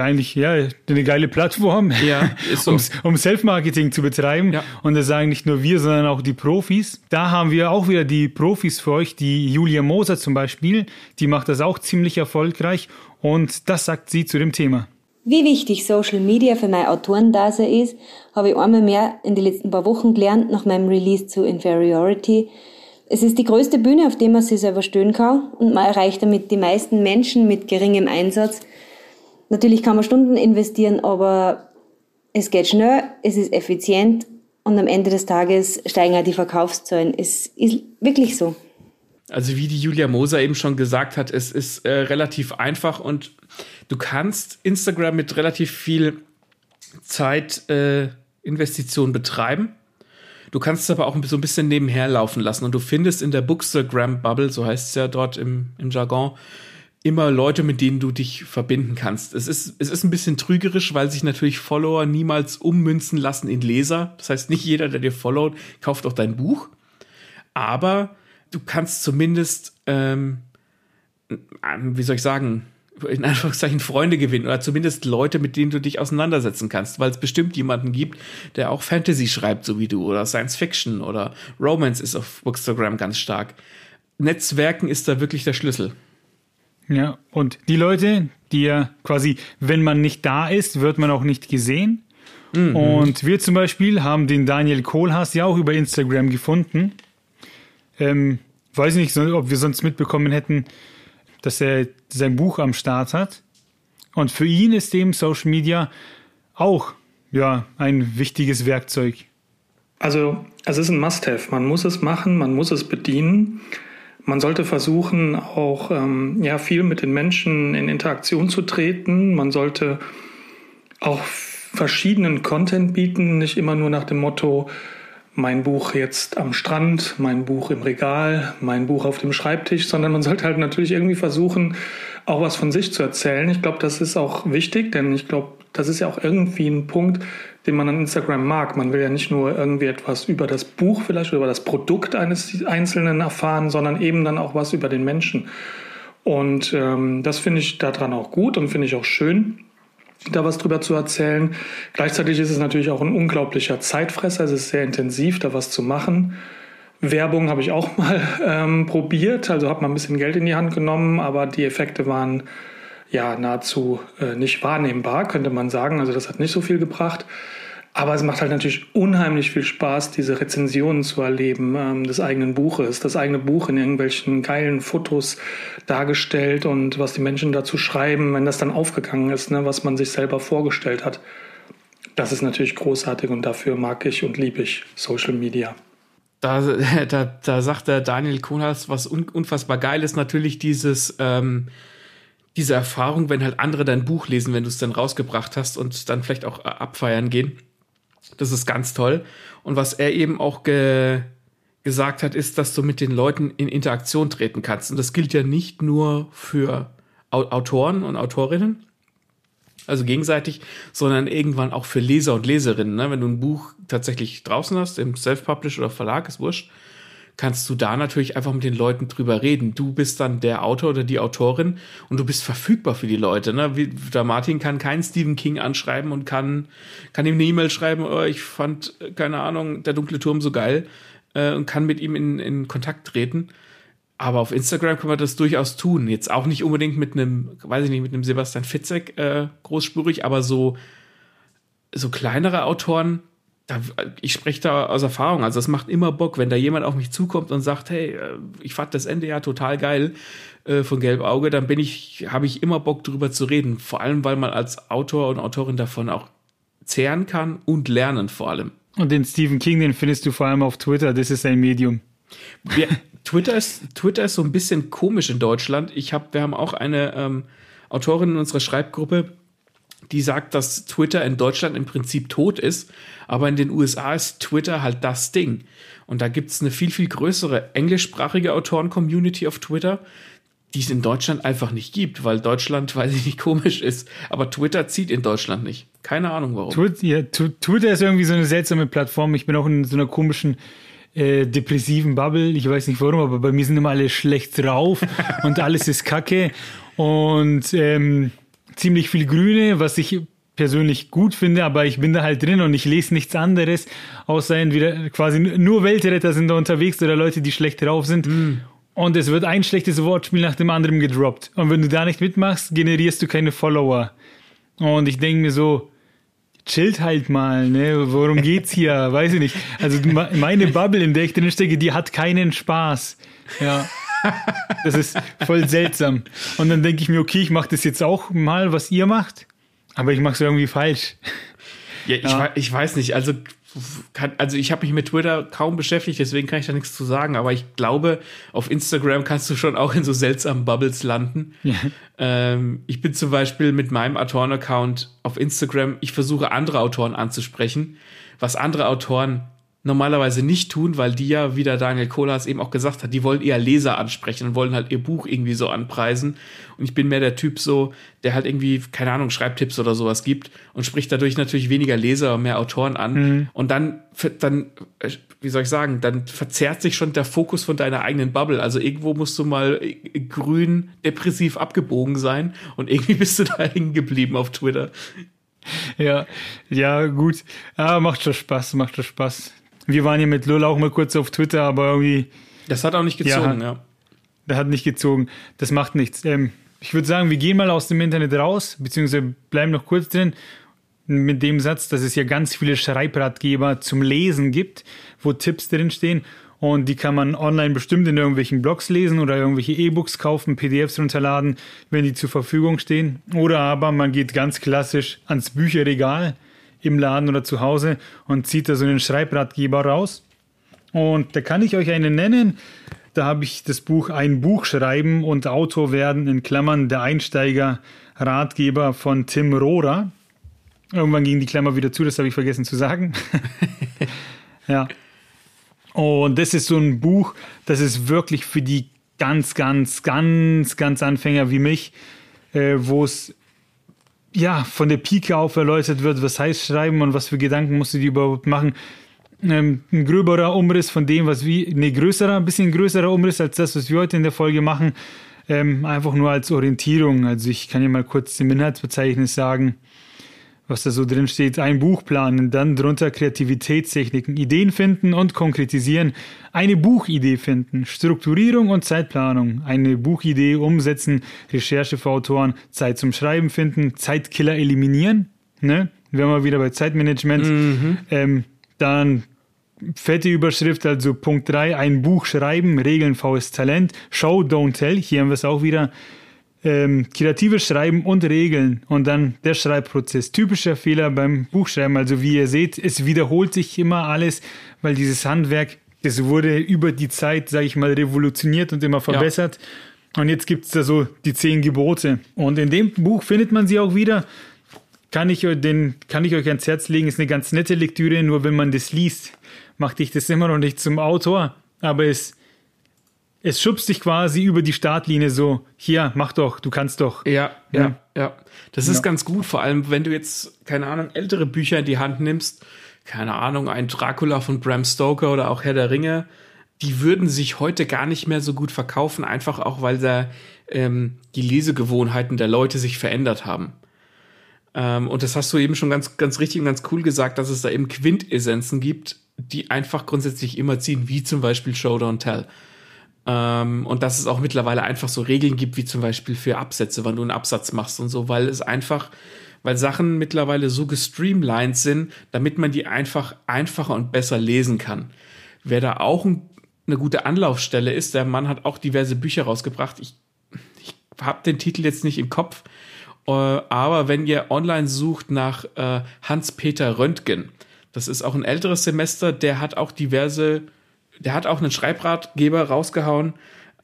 eigentlich ja eine geile Plattform, ja, so. um, um Self-Marketing zu betreiben. Ja. Und das sagen nicht nur wir, sondern auch die Profis. Da haben wir auch wieder die Profis für euch, die Julia Moser zum Beispiel. Die macht das auch ziemlich erfolgreich. Und das sagt sie zu dem Thema. Wie wichtig Social Media für meine Autorendase ist, habe ich einmal mehr in den letzten paar Wochen gelernt nach meinem Release zu Inferiority. Es ist die größte Bühne, auf der man sich selber stehen kann und man erreicht damit die meisten Menschen mit geringem Einsatz – Natürlich kann man Stunden investieren, aber es geht schnell, es ist effizient und am Ende des Tages steigen auch die Verkaufszahlen. Es ist wirklich so. Also wie die Julia Moser eben schon gesagt hat, es ist äh, relativ einfach und du kannst Instagram mit relativ viel Zeit äh, betreiben. Du kannst es aber auch so ein bisschen nebenher laufen lassen und du findest in der Bookstagram Bubble, so heißt es ja dort im, im Jargon, immer Leute, mit denen du dich verbinden kannst. Es ist, es ist ein bisschen trügerisch, weil sich natürlich Follower niemals ummünzen lassen in Leser. Das heißt, nicht jeder, der dir followt, kauft auch dein Buch. Aber du kannst zumindest, ähm, wie soll ich sagen, in Anführungszeichen Freunde gewinnen oder zumindest Leute, mit denen du dich auseinandersetzen kannst, weil es bestimmt jemanden gibt, der auch Fantasy schreibt, so wie du, oder Science Fiction oder Romance ist auf Bookstagram ganz stark. Netzwerken ist da wirklich der Schlüssel. Ja, und die Leute, die ja quasi, wenn man nicht da ist, wird man auch nicht gesehen. Mhm. Und wir zum Beispiel haben den Daniel Kohlhaas ja auch über Instagram gefunden. Ähm, weiß nicht, ob wir sonst mitbekommen hätten, dass er sein Buch am Start hat. Und für ihn ist eben Social Media auch ja, ein wichtiges Werkzeug. Also es ist ein Must-Have. Man muss es machen, man muss es bedienen. Man sollte versuchen, auch ähm, ja, viel mit den Menschen in Interaktion zu treten. Man sollte auch verschiedenen Content bieten, nicht immer nur nach dem Motto, mein Buch jetzt am Strand, mein Buch im Regal, mein Buch auf dem Schreibtisch, sondern man sollte halt natürlich irgendwie versuchen, auch was von sich zu erzählen. Ich glaube, das ist auch wichtig, denn ich glaube, das ist ja auch irgendwie ein Punkt, den man an Instagram mag. Man will ja nicht nur irgendwie etwas über das Buch vielleicht oder über das Produkt eines Einzelnen erfahren, sondern eben dann auch was über den Menschen. Und ähm, das finde ich daran auch gut und finde ich auch schön da was drüber zu erzählen. Gleichzeitig ist es natürlich auch ein unglaublicher Zeitfresser. Es ist sehr intensiv, da was zu machen. Werbung habe ich auch mal ähm, probiert, also habe mal ein bisschen Geld in die Hand genommen, aber die Effekte waren ja nahezu äh, nicht wahrnehmbar, könnte man sagen. Also das hat nicht so viel gebracht. Aber es macht halt natürlich unheimlich viel Spaß, diese Rezensionen zu erleben ähm, des eigenen Buches, das eigene Buch in irgendwelchen geilen Fotos dargestellt und was die Menschen dazu schreiben, wenn das dann aufgegangen ist, ne, was man sich selber vorgestellt hat. Das ist natürlich großartig und dafür mag ich und liebe ich Social Media. Da, da, da sagt der Daniel Kohnhaus, was un, unfassbar geil ist, natürlich dieses, ähm, diese Erfahrung, wenn halt andere dein Buch lesen, wenn du es dann rausgebracht hast und dann vielleicht auch äh, abfeiern gehen. Das ist ganz toll. Und was er eben auch ge gesagt hat, ist, dass du mit den Leuten in Interaktion treten kannst. Und das gilt ja nicht nur für Autoren und Autorinnen, also gegenseitig, sondern irgendwann auch für Leser und Leserinnen. Ne? Wenn du ein Buch tatsächlich draußen hast, im Self-Publish oder Verlag, ist wurscht, kannst du da natürlich einfach mit den Leuten drüber reden. Du bist dann der Autor oder die Autorin und du bist verfügbar für die Leute. Ne? Wie, der Martin kann keinen Stephen King anschreiben und kann, kann ihm eine E-Mail schreiben, oh, ich fand, keine Ahnung, der dunkle Turm so geil äh, und kann mit ihm in, in Kontakt treten. Aber auf Instagram kann man das durchaus tun. Jetzt auch nicht unbedingt mit einem, weiß ich nicht, mit einem Sebastian Fitzek äh, großspurig, aber so, so kleinere Autoren, da, ich spreche da aus Erfahrung. Also es macht immer Bock, wenn da jemand auf mich zukommt und sagt, hey, äh, ich fand das Ende ja total geil äh, von Gelbauge, dann bin ich, habe ich immer Bock drüber zu reden. Vor allem, weil man als Autor und Autorin davon auch zehren kann und lernen vor allem. Und den Stephen King, den findest du vor allem auf Twitter, das ist ein Medium. Wir, Twitter, ist, Twitter ist so ein bisschen komisch in Deutschland. Ich hab, wir haben auch eine ähm, Autorin in unserer Schreibgruppe, die sagt, dass Twitter in Deutschland im Prinzip tot ist, aber in den USA ist Twitter halt das Ding. Und da gibt es eine viel, viel größere englischsprachige Autoren-Community auf Twitter, die es in Deutschland einfach nicht gibt, weil Deutschland, weiß ich nicht, komisch ist. Aber Twitter zieht in Deutschland nicht. Keine Ahnung warum. Twitter, ja, Twitter ist irgendwie so eine seltsame Plattform. Ich bin auch in so einer komischen äh, depressiven Bubble. Ich weiß nicht warum, aber bei mir sind immer alle schlecht drauf und alles ist Kacke. Und ähm, ziemlich viel Grüne, was ich persönlich gut finde, aber ich bin da halt drin und ich lese nichts anderes, außer entweder quasi nur Weltretter sind da unterwegs oder Leute, die schlecht drauf sind. Mm. Und es wird ein schlechtes Wortspiel nach dem anderen gedroppt. Und wenn du da nicht mitmachst, generierst du keine Follower. Und ich denke mir so, chillt halt mal, ne? Worum geht's hier? Weiß ich nicht. Also meine Bubble, in der ich drin stecke, die hat keinen Spaß. Ja. Das ist voll seltsam. Und dann denke ich mir, okay, ich mache das jetzt auch mal, was ihr macht, aber ich mache es irgendwie falsch. Ja, ich, ja. ich weiß nicht. Also kann, also ich habe mich mit Twitter kaum beschäftigt, deswegen kann ich da nichts zu sagen, aber ich glaube, auf Instagram kannst du schon auch in so seltsamen Bubbles landen. Ja. Ähm, ich bin zum Beispiel mit meinem Autoren-Account auf Instagram, ich versuche andere Autoren anzusprechen, was andere Autoren normalerweise nicht tun, weil die ja, wie der Daniel Kohlhaas eben auch gesagt hat, die wollen eher Leser ansprechen und wollen halt ihr Buch irgendwie so anpreisen. Und ich bin mehr der Typ so, der halt irgendwie, keine Ahnung, Schreibtipps oder sowas gibt und spricht dadurch natürlich weniger Leser und mehr Autoren an. Mhm. Und dann, dann, äh, wie soll ich sagen, dann verzerrt sich schon der Fokus von deiner eigenen Bubble. Also irgendwo musst du mal äh, grün, depressiv abgebogen sein und irgendwie bist du da hängen geblieben auf Twitter. Ja, ja, gut. Aber macht schon Spaß, macht schon Spaß. Wir waren ja mit Lull auch mal kurz auf Twitter, aber irgendwie. Das hat auch nicht gezogen, ja. ja. Der hat nicht gezogen. Das macht nichts. Ähm, ich würde sagen, wir gehen mal aus dem Internet raus, beziehungsweise bleiben noch kurz drin mit dem Satz, dass es ja ganz viele Schreibratgeber zum Lesen gibt, wo Tipps drinstehen. Und die kann man online bestimmt in irgendwelchen Blogs lesen oder irgendwelche E-Books kaufen, PDFs runterladen, wenn die zur Verfügung stehen. Oder aber man geht ganz klassisch ans Bücherregal im Laden oder zu Hause und zieht da so einen Schreibratgeber raus. Und da kann ich euch einen nennen. Da habe ich das Buch Ein Buch schreiben und Autor werden in Klammern der Einsteiger Ratgeber von Tim Rohrer. Irgendwann ging die Klammer wieder zu, das habe ich vergessen zu sagen. ja. Und das ist so ein Buch, das ist wirklich für die ganz, ganz, ganz, ganz Anfänger wie mich, äh, wo es ja, von der Pike auf erläutert wird, was heißt Schreiben und was für Gedanken musst du dir überhaupt machen. Ähm, ein gröberer Umriss von dem, was wir, ne, größerer, ein bisschen größerer Umriss als das, was wir heute in der Folge machen. Ähm, einfach nur als Orientierung. Also ich kann dir mal kurz im Inhaltsverzeichnis sagen was da so drin steht, ein Buch planen, dann drunter Kreativitätstechniken, Ideen finden und konkretisieren, eine Buchidee finden, Strukturierung und Zeitplanung, eine Buchidee umsetzen, Recherche für Autoren, Zeit zum Schreiben finden, Zeitkiller eliminieren, ne? Wir wieder bei Zeitmanagement, mhm. ähm, dann fette Überschrift, also Punkt 3, ein Buch schreiben, Regeln, faules Talent, Show, don't tell, hier haben wir es auch wieder, ähm, kreatives Schreiben und Regeln und dann der Schreibprozess. Typischer Fehler beim Buchschreiben. Also wie ihr seht, es wiederholt sich immer alles, weil dieses Handwerk, das wurde über die Zeit, sage ich mal, revolutioniert und immer verbessert. Ja. Und jetzt gibt es da so die zehn Gebote. Und in dem Buch findet man sie auch wieder. Kann ich, den, kann ich euch ans Herz legen, ist eine ganz nette Lektüre, nur wenn man das liest, macht dich das immer noch nicht zum Autor. Aber es es schubst dich quasi über die Startlinie so, hier, mach doch, du kannst doch. Ja, ja, ja. ja. Das ist ja. ganz gut, vor allem wenn du jetzt, keine Ahnung, ältere Bücher in die Hand nimmst, keine Ahnung, ein Dracula von Bram Stoker oder auch Herr der Ringe, die würden sich heute gar nicht mehr so gut verkaufen, einfach auch, weil da ähm, die Lesegewohnheiten der Leute sich verändert haben. Ähm, und das hast du eben schon ganz, ganz richtig und ganz cool gesagt, dass es da eben Quintessenzen gibt, die einfach grundsätzlich immer ziehen, wie zum Beispiel Show Don't Tell. Ähm, und dass es auch mittlerweile einfach so Regeln gibt, wie zum Beispiel für Absätze, wann du einen Absatz machst und so, weil es einfach, weil Sachen mittlerweile so gestreamlined sind, damit man die einfach einfacher und besser lesen kann. Wer da auch ein, eine gute Anlaufstelle ist, der Mann hat auch diverse Bücher rausgebracht. Ich, ich habe den Titel jetzt nicht im Kopf, äh, aber wenn ihr online sucht nach äh, Hans-Peter Röntgen, das ist auch ein älteres Semester, der hat auch diverse der hat auch einen Schreibratgeber rausgehauen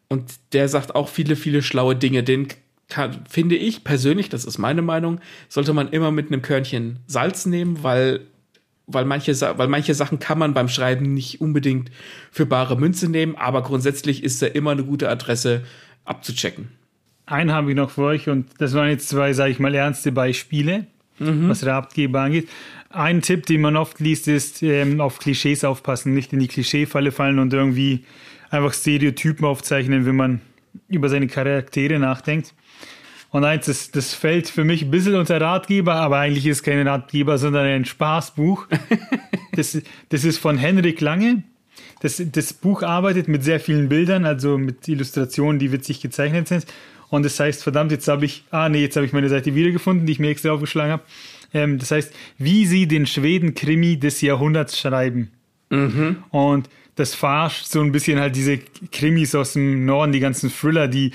und der sagt auch viele, viele schlaue Dinge. Den kann, finde ich persönlich, das ist meine Meinung, sollte man immer mit einem Körnchen Salz nehmen, weil, weil, manche, weil manche Sachen kann man beim Schreiben nicht unbedingt für bare Münze nehmen, aber grundsätzlich ist er immer eine gute Adresse abzuchecken. Einen habe ich noch für euch und das waren jetzt zwei, sage ich mal, ernste Beispiele, mhm. was Ratgeber angeht. Ein Tipp, den man oft liest, ist ähm, auf Klischees aufpassen, nicht in die Klischeefalle fallen und irgendwie einfach Stereotypen aufzeichnen, wenn man über seine Charaktere nachdenkt. Und eins, das, das fällt für mich ein bisschen unter Ratgeber, aber eigentlich ist es kein Ratgeber, sondern ein Spaßbuch. das, das ist von Henrik Lange. Das, das Buch arbeitet mit sehr vielen Bildern, also mit Illustrationen, die witzig gezeichnet sind. Und das heißt, verdammt, jetzt habe ich, ah nee, jetzt habe ich meine Seite wiedergefunden, die ich mir extra aufgeschlagen habe. Ähm, das heißt, wie sie den Schweden-Krimi des Jahrhunderts schreiben. Mhm. Und das verarscht so ein bisschen halt diese Krimis aus dem Norden, die ganzen Thriller, die,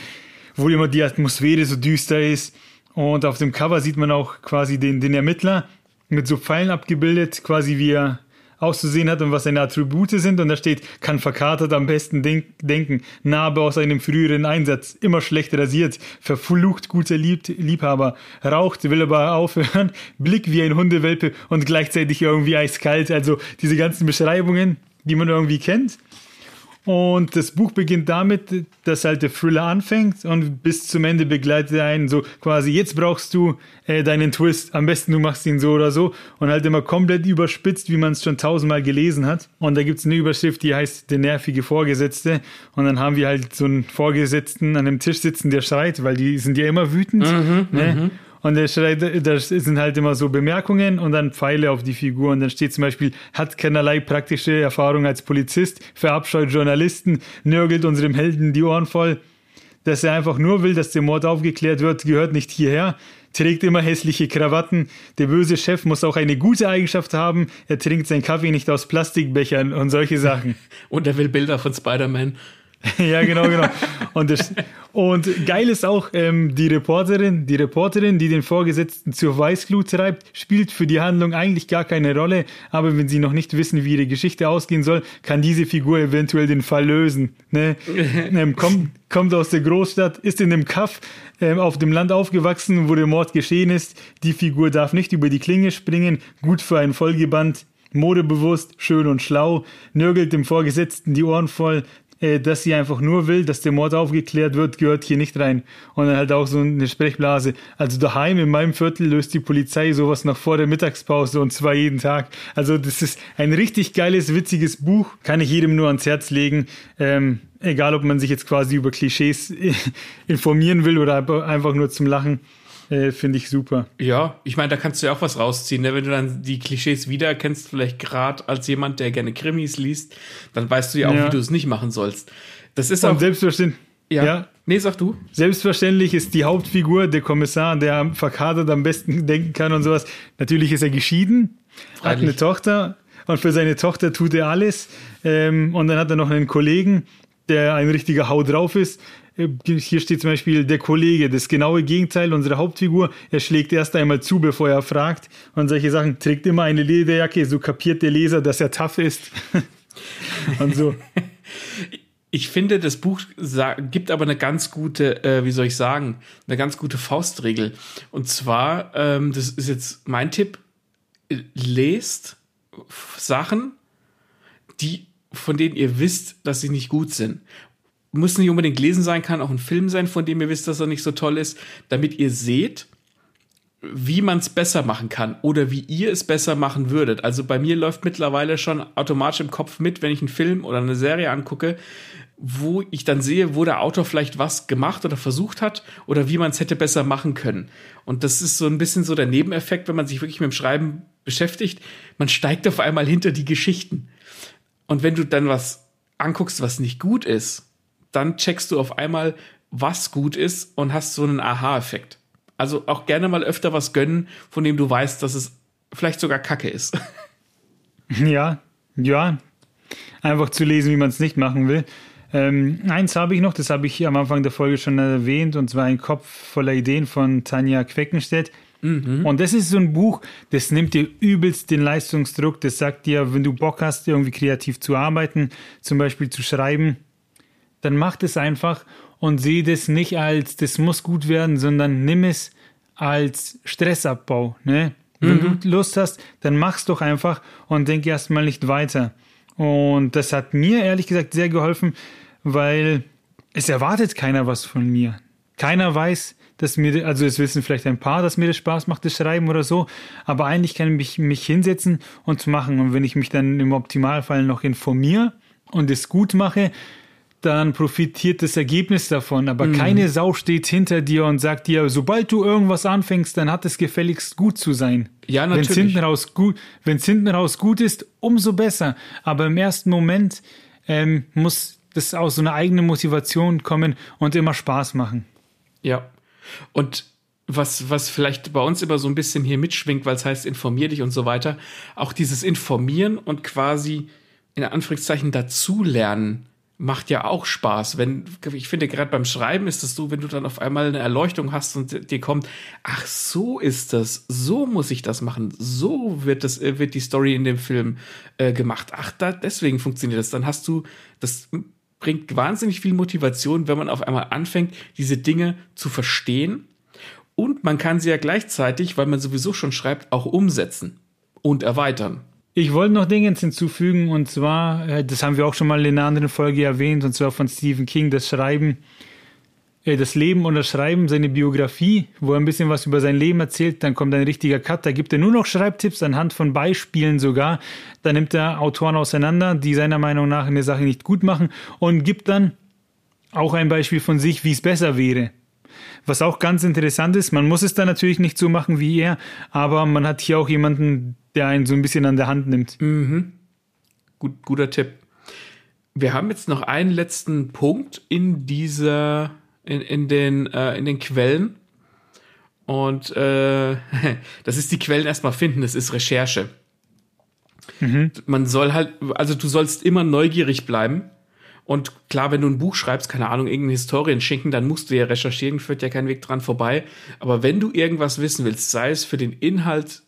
wo immer die Atmosphäre so düster ist. Und auf dem Cover sieht man auch quasi den, den Ermittler mit so Pfeilen abgebildet, quasi wie er auszusehen hat und was seine Attribute sind. Und da steht, kann verkatert am besten denk denken, Narbe aus einem früheren Einsatz, immer schlecht rasiert, verflucht guter Lieb Liebhaber, raucht, will aber aufhören, Blick wie ein Hundewelpe und gleichzeitig irgendwie eiskalt. Also diese ganzen Beschreibungen, die man irgendwie kennt. Und das Buch beginnt damit, dass halt der Thriller anfängt und bis zum Ende begleitet er einen so quasi, jetzt brauchst du äh, deinen Twist, am besten du machst ihn so oder so und halt immer komplett überspitzt, wie man es schon tausendmal gelesen hat. Und da gibt es eine Überschrift, die heißt Der nervige Vorgesetzte und dann haben wir halt so einen Vorgesetzten an einem Tisch sitzen, der schreit, weil die sind ja immer wütend. Mhm, ne? Und der schreit, das sind halt immer so Bemerkungen und dann Pfeile auf die Figur. Und dann steht zum Beispiel, hat keinerlei praktische Erfahrung als Polizist, verabscheut Journalisten, nörgelt unserem Helden die Ohren voll. Dass er einfach nur will, dass der Mord aufgeklärt wird, gehört nicht hierher. Trägt immer hässliche Krawatten. Der böse Chef muss auch eine gute Eigenschaft haben. Er trinkt seinen Kaffee nicht aus Plastikbechern und solche Sachen. und er will Bilder von Spider-Man. ja, genau, genau. Und, das, und geil ist auch, ähm, die Reporterin, die Reporterin, die den Vorgesetzten zur Weißglut treibt, spielt für die Handlung eigentlich gar keine Rolle, aber wenn sie noch nicht wissen, wie ihre Geschichte ausgehen soll, kann diese Figur eventuell den Fall lösen. Ne? ähm, kommt, kommt aus der Großstadt, ist in einem Kaff ähm, auf dem Land aufgewachsen, wo der Mord geschehen ist. Die Figur darf nicht über die Klinge springen, gut für ein Folgeband, modebewusst, schön und schlau, nörgelt dem Vorgesetzten die Ohren voll, dass sie einfach nur will, dass der Mord aufgeklärt wird, gehört hier nicht rein. Und dann halt auch so eine Sprechblase. Also daheim in meinem Viertel löst die Polizei sowas noch vor der Mittagspause und zwar jeden Tag. Also das ist ein richtig geiles, witziges Buch. Kann ich jedem nur ans Herz legen. Ähm, egal, ob man sich jetzt quasi über Klischees informieren will oder einfach nur zum Lachen. Äh, Finde ich super. Ja, ich meine, da kannst du ja auch was rausziehen. Ne? Wenn du dann die Klischees wiedererkennst, vielleicht gerade als jemand, der gerne Krimis liest, dann weißt du ja auch, ja. wie du es nicht machen sollst. Das ist Und auch. Selbstverständlich. Ja. ja. Nee, sag du. Selbstverständlich ist die Hauptfigur der Kommissar, der verkadert am besten denken kann und sowas. Natürlich ist er geschieden, Freilich. hat eine Tochter und für seine Tochter tut er alles. Ähm, und dann hat er noch einen Kollegen, der ein richtiger Hau drauf ist. Äh, hier steht zum Beispiel der Kollege, das genaue Gegenteil unserer Hauptfigur. Er schlägt erst einmal zu, bevor er fragt. Und solche Sachen trägt immer eine Lederjacke, so kapiert der Leser, dass er tough ist. und so. Ich finde, das Buch gibt aber eine ganz gute, äh, wie soll ich sagen, eine ganz gute Faustregel. Und zwar, ähm, das ist jetzt mein Tipp, lest Sachen, die von denen ihr wisst, dass sie nicht gut sind muss nicht unbedingt lesen sein, kann auch ein Film sein, von dem ihr wisst, dass er nicht so toll ist, damit ihr seht, wie man es besser machen kann oder wie ihr es besser machen würdet. Also bei mir läuft mittlerweile schon automatisch im Kopf mit, wenn ich einen Film oder eine Serie angucke, wo ich dann sehe, wo der Autor vielleicht was gemacht oder versucht hat oder wie man es hätte besser machen können. Und das ist so ein bisschen so der Nebeneffekt, wenn man sich wirklich mit dem Schreiben beschäftigt. Man steigt auf einmal hinter die Geschichten. Und wenn du dann was anguckst, was nicht gut ist, dann checkst du auf einmal, was gut ist und hast so einen Aha-Effekt. Also auch gerne mal öfter was gönnen, von dem du weißt, dass es vielleicht sogar Kacke ist. Ja, ja. Einfach zu lesen, wie man es nicht machen will. Ähm, eins habe ich noch, das habe ich hier am Anfang der Folge schon erwähnt, und zwar ein Kopf voller Ideen von Tanja Queckenstedt. Mhm. Und das ist so ein Buch, das nimmt dir übelst den Leistungsdruck. Das sagt dir, wenn du Bock hast, irgendwie kreativ zu arbeiten, zum Beispiel zu schreiben, dann mach das einfach und sehe das nicht als, das muss gut werden, sondern nimm es als Stressabbau. Ne? Wenn mhm. du Lust hast, dann mach's doch einfach und denk erstmal nicht weiter. Und das hat mir ehrlich gesagt sehr geholfen, weil es erwartet keiner was von mir. Keiner weiß, dass mir, also es wissen vielleicht ein paar, dass mir das Spaß macht, das Schreiben oder so, aber eigentlich kann ich mich hinsetzen und machen. Und wenn ich mich dann im Optimalfall noch informiere und es gut mache, dann profitiert das Ergebnis davon. Aber mhm. keine Sau steht hinter dir und sagt dir, sobald du irgendwas anfängst, dann hat es gefälligst gut zu sein. Ja, natürlich. Wenn es hinten raus gut, wenn es hinten raus gut ist, umso besser. Aber im ersten Moment ähm, muss das aus so einer eigenen Motivation kommen und immer Spaß machen. Ja. Und was, was vielleicht bei uns immer so ein bisschen hier mitschwingt, weil es heißt, informier dich und so weiter, auch dieses Informieren und quasi in Anführungszeichen dazulernen macht ja auch Spaß. Wenn, ich finde, gerade beim Schreiben ist es so, wenn du dann auf einmal eine Erleuchtung hast und dir kommt, ach, so ist das, so muss ich das machen, so wird das, äh, wird die Story in dem Film äh, gemacht. Ach, da, deswegen funktioniert das. Dann hast du, das bringt wahnsinnig viel Motivation, wenn man auf einmal anfängt, diese Dinge zu verstehen. Und man kann sie ja gleichzeitig, weil man sowieso schon schreibt, auch umsetzen und erweitern. Ich wollte noch Dinge hinzufügen und zwar, äh, das haben wir auch schon mal in einer anderen Folge erwähnt, und zwar von Stephen King, das Schreiben, äh, das Leben und das Schreiben, seine Biografie, wo er ein bisschen was über sein Leben erzählt, dann kommt ein richtiger Cut, da gibt er nur noch Schreibtipps anhand von Beispielen sogar, da nimmt er Autoren auseinander, die seiner Meinung nach eine Sache nicht gut machen und gibt dann auch ein Beispiel von sich, wie es besser wäre. Was auch ganz interessant ist, man muss es dann natürlich nicht so machen wie er, aber man hat hier auch jemanden, der einen so ein bisschen an der Hand nimmt. Mhm. Gut, guter Tipp. Wir haben jetzt noch einen letzten Punkt in dieser, in, in, den, äh, in den Quellen. Und äh, das ist die Quellen erstmal finden, das ist Recherche. Mhm. Man soll halt, also du sollst immer neugierig bleiben. Und klar, wenn du ein Buch schreibst, keine Ahnung, irgendeine Historien schinken, dann musst du ja recherchieren, führt ja kein Weg dran vorbei. Aber wenn du irgendwas wissen willst, sei es für den Inhalt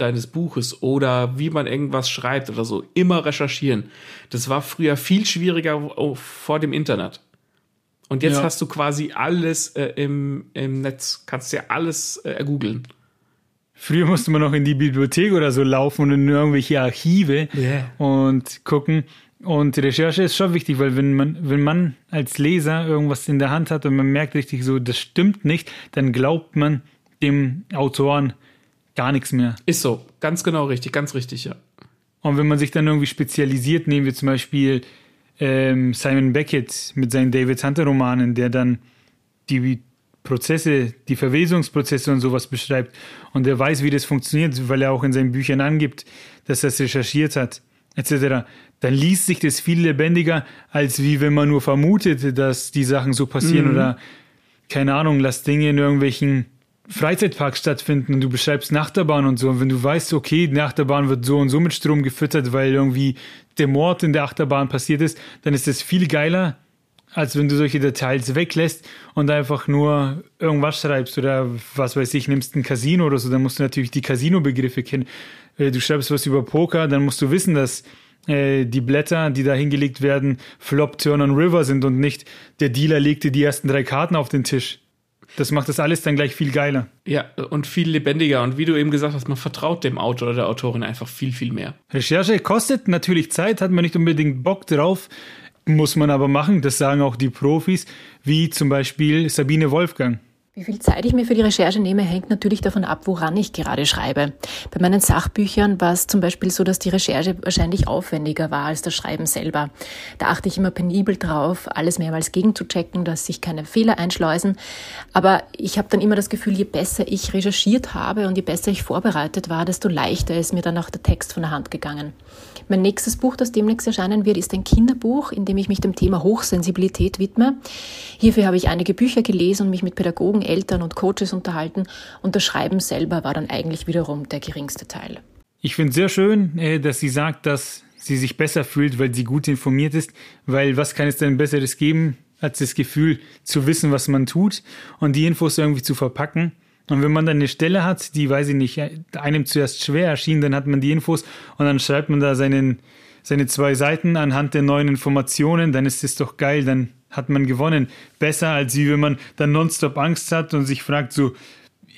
deines Buches oder wie man irgendwas schreibt oder so, immer recherchieren. Das war früher viel schwieriger vor dem Internet. Und jetzt ja. hast du quasi alles äh, im, im Netz, kannst ja alles äh, ergoogeln. Früher musste man noch in die Bibliothek oder so laufen und in irgendwelche Archive yeah. und gucken. Und Recherche ist schon wichtig, weil wenn man, wenn man als Leser irgendwas in der Hand hat und man merkt richtig so, das stimmt nicht, dann glaubt man dem Autoren gar nichts mehr. Ist so, ganz genau richtig, ganz richtig, ja. Und wenn man sich dann irgendwie spezialisiert, nehmen wir zum Beispiel ähm, Simon Beckett mit seinen David Hunter Romanen, der dann die Prozesse, die Verwesungsprozesse und sowas beschreibt und der weiß, wie das funktioniert, weil er auch in seinen Büchern angibt, dass er es recherchiert hat, etc., dann liest sich das viel lebendiger, als wie wenn man nur vermutet, dass die Sachen so passieren mhm. oder keine Ahnung, lass Dinge in irgendwelchen Freizeitpark stattfinden und du beschreibst Nachterbahn und so, und wenn du weißt, okay, die Achterbahn wird so und so mit Strom gefüttert, weil irgendwie der Mord in der Achterbahn passiert ist, dann ist das viel geiler, als wenn du solche Details weglässt und einfach nur irgendwas schreibst oder was weiß ich, nimmst ein Casino oder so, dann musst du natürlich die Casino-Begriffe kennen. Äh, du schreibst was über Poker, dann musst du wissen, dass äh, die Blätter, die da hingelegt werden, Flop, Turn und River sind und nicht der Dealer legte die ersten drei Karten auf den Tisch. Das macht das alles dann gleich viel geiler. Ja, und viel lebendiger. Und wie du eben gesagt hast, man vertraut dem Autor oder der Autorin einfach viel, viel mehr. Recherche kostet natürlich Zeit, hat man nicht unbedingt Bock drauf, muss man aber machen. Das sagen auch die Profis, wie zum Beispiel Sabine Wolfgang. Wie viel Zeit ich mir für die Recherche nehme, hängt natürlich davon ab, woran ich gerade schreibe. Bei meinen Sachbüchern war es zum Beispiel so, dass die Recherche wahrscheinlich aufwendiger war als das Schreiben selber. Da achte ich immer penibel drauf, alles mehrmals gegenzuchecken, dass sich keine Fehler einschleusen. Aber ich habe dann immer das Gefühl, je besser ich recherchiert habe und je besser ich vorbereitet war, desto leichter ist mir dann auch der Text von der Hand gegangen. Mein nächstes Buch, das demnächst erscheinen wird, ist ein Kinderbuch, in dem ich mich dem Thema Hochsensibilität widme. Hierfür habe ich einige Bücher gelesen und mich mit Pädagogen, Eltern und Coaches unterhalten und das Schreiben selber war dann eigentlich wiederum der geringste Teil. Ich finde es sehr schön, äh, dass sie sagt, dass sie sich besser fühlt, weil sie gut informiert ist, weil was kann es denn Besseres geben, als das Gefühl zu wissen, was man tut und die Infos irgendwie zu verpacken. Und wenn man dann eine Stelle hat, die, weiß ich nicht, einem zuerst schwer erschien, dann hat man die Infos und dann schreibt man da seinen, seine zwei Seiten anhand der neuen Informationen, dann ist es doch geil, dann hat man gewonnen. Besser als wie wenn man dann nonstop Angst hat und sich fragt, so,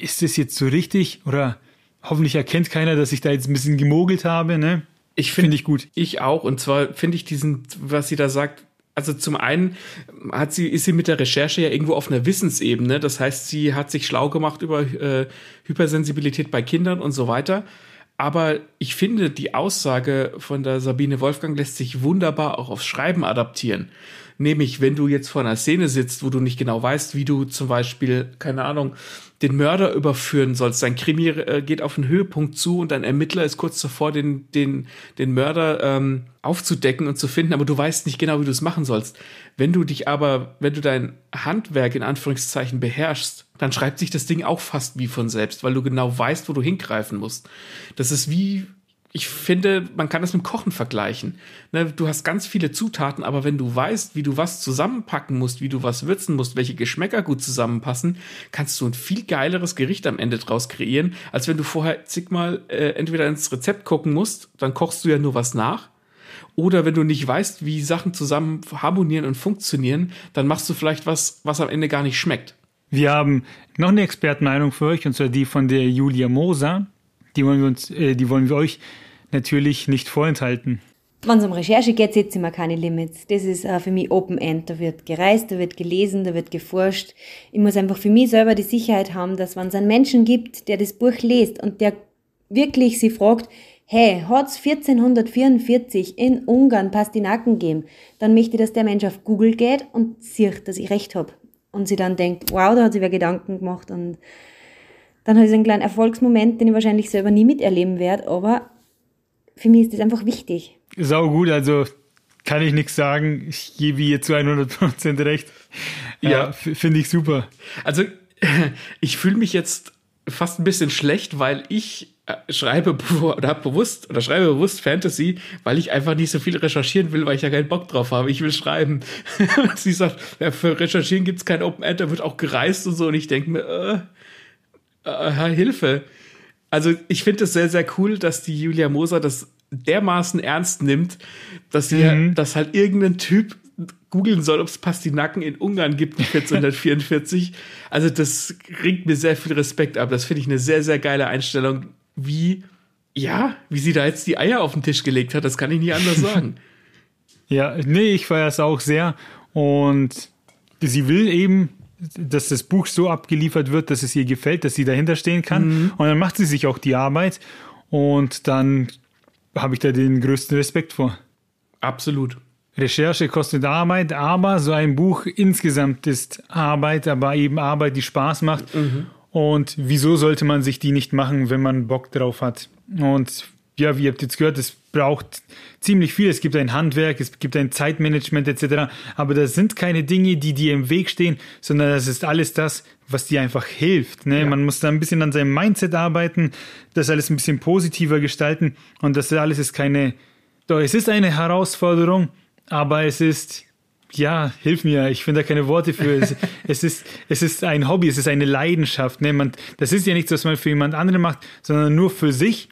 ist das jetzt so richtig? Oder hoffentlich erkennt keiner, dass ich da jetzt ein bisschen gemogelt habe, ne? Ich finde find ich gut. Ich auch. Und zwar finde ich diesen, was sie da sagt, also zum einen hat sie, ist sie mit der Recherche ja irgendwo auf einer Wissensebene. Das heißt, sie hat sich schlau gemacht über äh, Hypersensibilität bei Kindern und so weiter. Aber ich finde, die Aussage von der Sabine Wolfgang lässt sich wunderbar auch aufs Schreiben adaptieren. Nämlich, wenn du jetzt vor einer Szene sitzt, wo du nicht genau weißt, wie du zum Beispiel, keine Ahnung, den Mörder überführen sollst. Dein Krimi äh, geht auf einen Höhepunkt zu und dein Ermittler ist kurz davor, den, den, den Mörder ähm, aufzudecken und zu finden, aber du weißt nicht genau, wie du es machen sollst. Wenn du dich aber, wenn du dein Handwerk in Anführungszeichen beherrschst, dann schreibt sich das Ding auch fast wie von selbst, weil du genau weißt, wo du hingreifen musst. Das ist wie ich finde, man kann das mit Kochen vergleichen. Ne, du hast ganz viele Zutaten, aber wenn du weißt, wie du was zusammenpacken musst, wie du was würzen musst, welche Geschmäcker gut zusammenpassen, kannst du ein viel geileres Gericht am Ende draus kreieren, als wenn du vorher zigmal äh, entweder ins Rezept gucken musst, dann kochst du ja nur was nach. Oder wenn du nicht weißt, wie Sachen zusammen harmonieren und funktionieren, dann machst du vielleicht was, was am Ende gar nicht schmeckt. Wir haben noch eine Expertenmeinung für euch, und zwar die von der Julia Moser. Die wollen wir uns, äh, die wollen wir euch natürlich nicht vorenthalten. Wenn es um Recherche geht, setze ich mir keine Limits. Das ist äh, für mich Open End. Da wird gereist, da wird gelesen, da wird geforscht. Ich muss einfach für mich selber die Sicherheit haben, dass wenn es einen Menschen gibt, der das Buch liest und der wirklich sie fragt, hey, hat's 1444 in Ungarn Pastinaken gegeben, dann möchte ich, dass der Mensch auf Google geht und sieht, dass ich recht habe. Und sie dann denkt, wow, da hat sich wer Gedanken gemacht und dann habe ich so einen kleinen Erfolgsmoment, den ich wahrscheinlich selber nie miterleben werde, aber für mich ist das einfach wichtig. Sau gut, also kann ich nichts sagen. Ich gebe ihr zu 100% recht. Ja, äh, finde ich super. Also ich fühle mich jetzt fast ein bisschen schlecht, weil ich äh, schreibe oder habe bewusst oder schreibe bewusst Fantasy, weil ich einfach nicht so viel recherchieren will, weil ich ja keinen Bock drauf habe. Ich will schreiben. Sie sagt, ja, für Recherchieren gibt es kein Open End, da wird auch gereist und so. Und ich denke mir, äh, äh, Hilfe. Also ich finde es sehr, sehr cool, dass die Julia Moser das dermaßen ernst nimmt, dass sie mhm. dass halt irgendein Typ googeln soll, ob es Pastinaken in Ungarn gibt 1444. also das ringt mir sehr viel Respekt ab. Das finde ich eine sehr, sehr geile Einstellung. Wie, ja, wie sie da jetzt die Eier auf den Tisch gelegt hat, das kann ich nie anders sagen. ja, nee, ich feiere es auch sehr. Und sie will eben, dass das Buch so abgeliefert wird, dass es ihr gefällt, dass sie dahinter stehen kann. Mhm. Und dann macht sie sich auch die Arbeit. Und dann habe ich da den größten Respekt vor. Absolut. Recherche kostet Arbeit, aber so ein Buch insgesamt ist Arbeit, aber eben Arbeit, die Spaß macht. Mhm. Und wieso sollte man sich die nicht machen, wenn man Bock drauf hat? Und ja, wie ihr habt jetzt gehört, es braucht ziemlich viel. Es gibt ein Handwerk, es gibt ein Zeitmanagement etc. Aber das sind keine Dinge, die dir im Weg stehen, sondern das ist alles das, was dir einfach hilft. Ne? Ja. Man muss da ein bisschen an seinem Mindset arbeiten, das alles ein bisschen positiver gestalten. Und das alles ist keine, doch, es ist eine Herausforderung, aber es ist, ja, hilf mir, ich finde da keine Worte für. es, es, ist, es ist ein Hobby, es ist eine Leidenschaft. Ne? Man, das ist ja nichts, was man für jemand anderen macht, sondern nur für sich.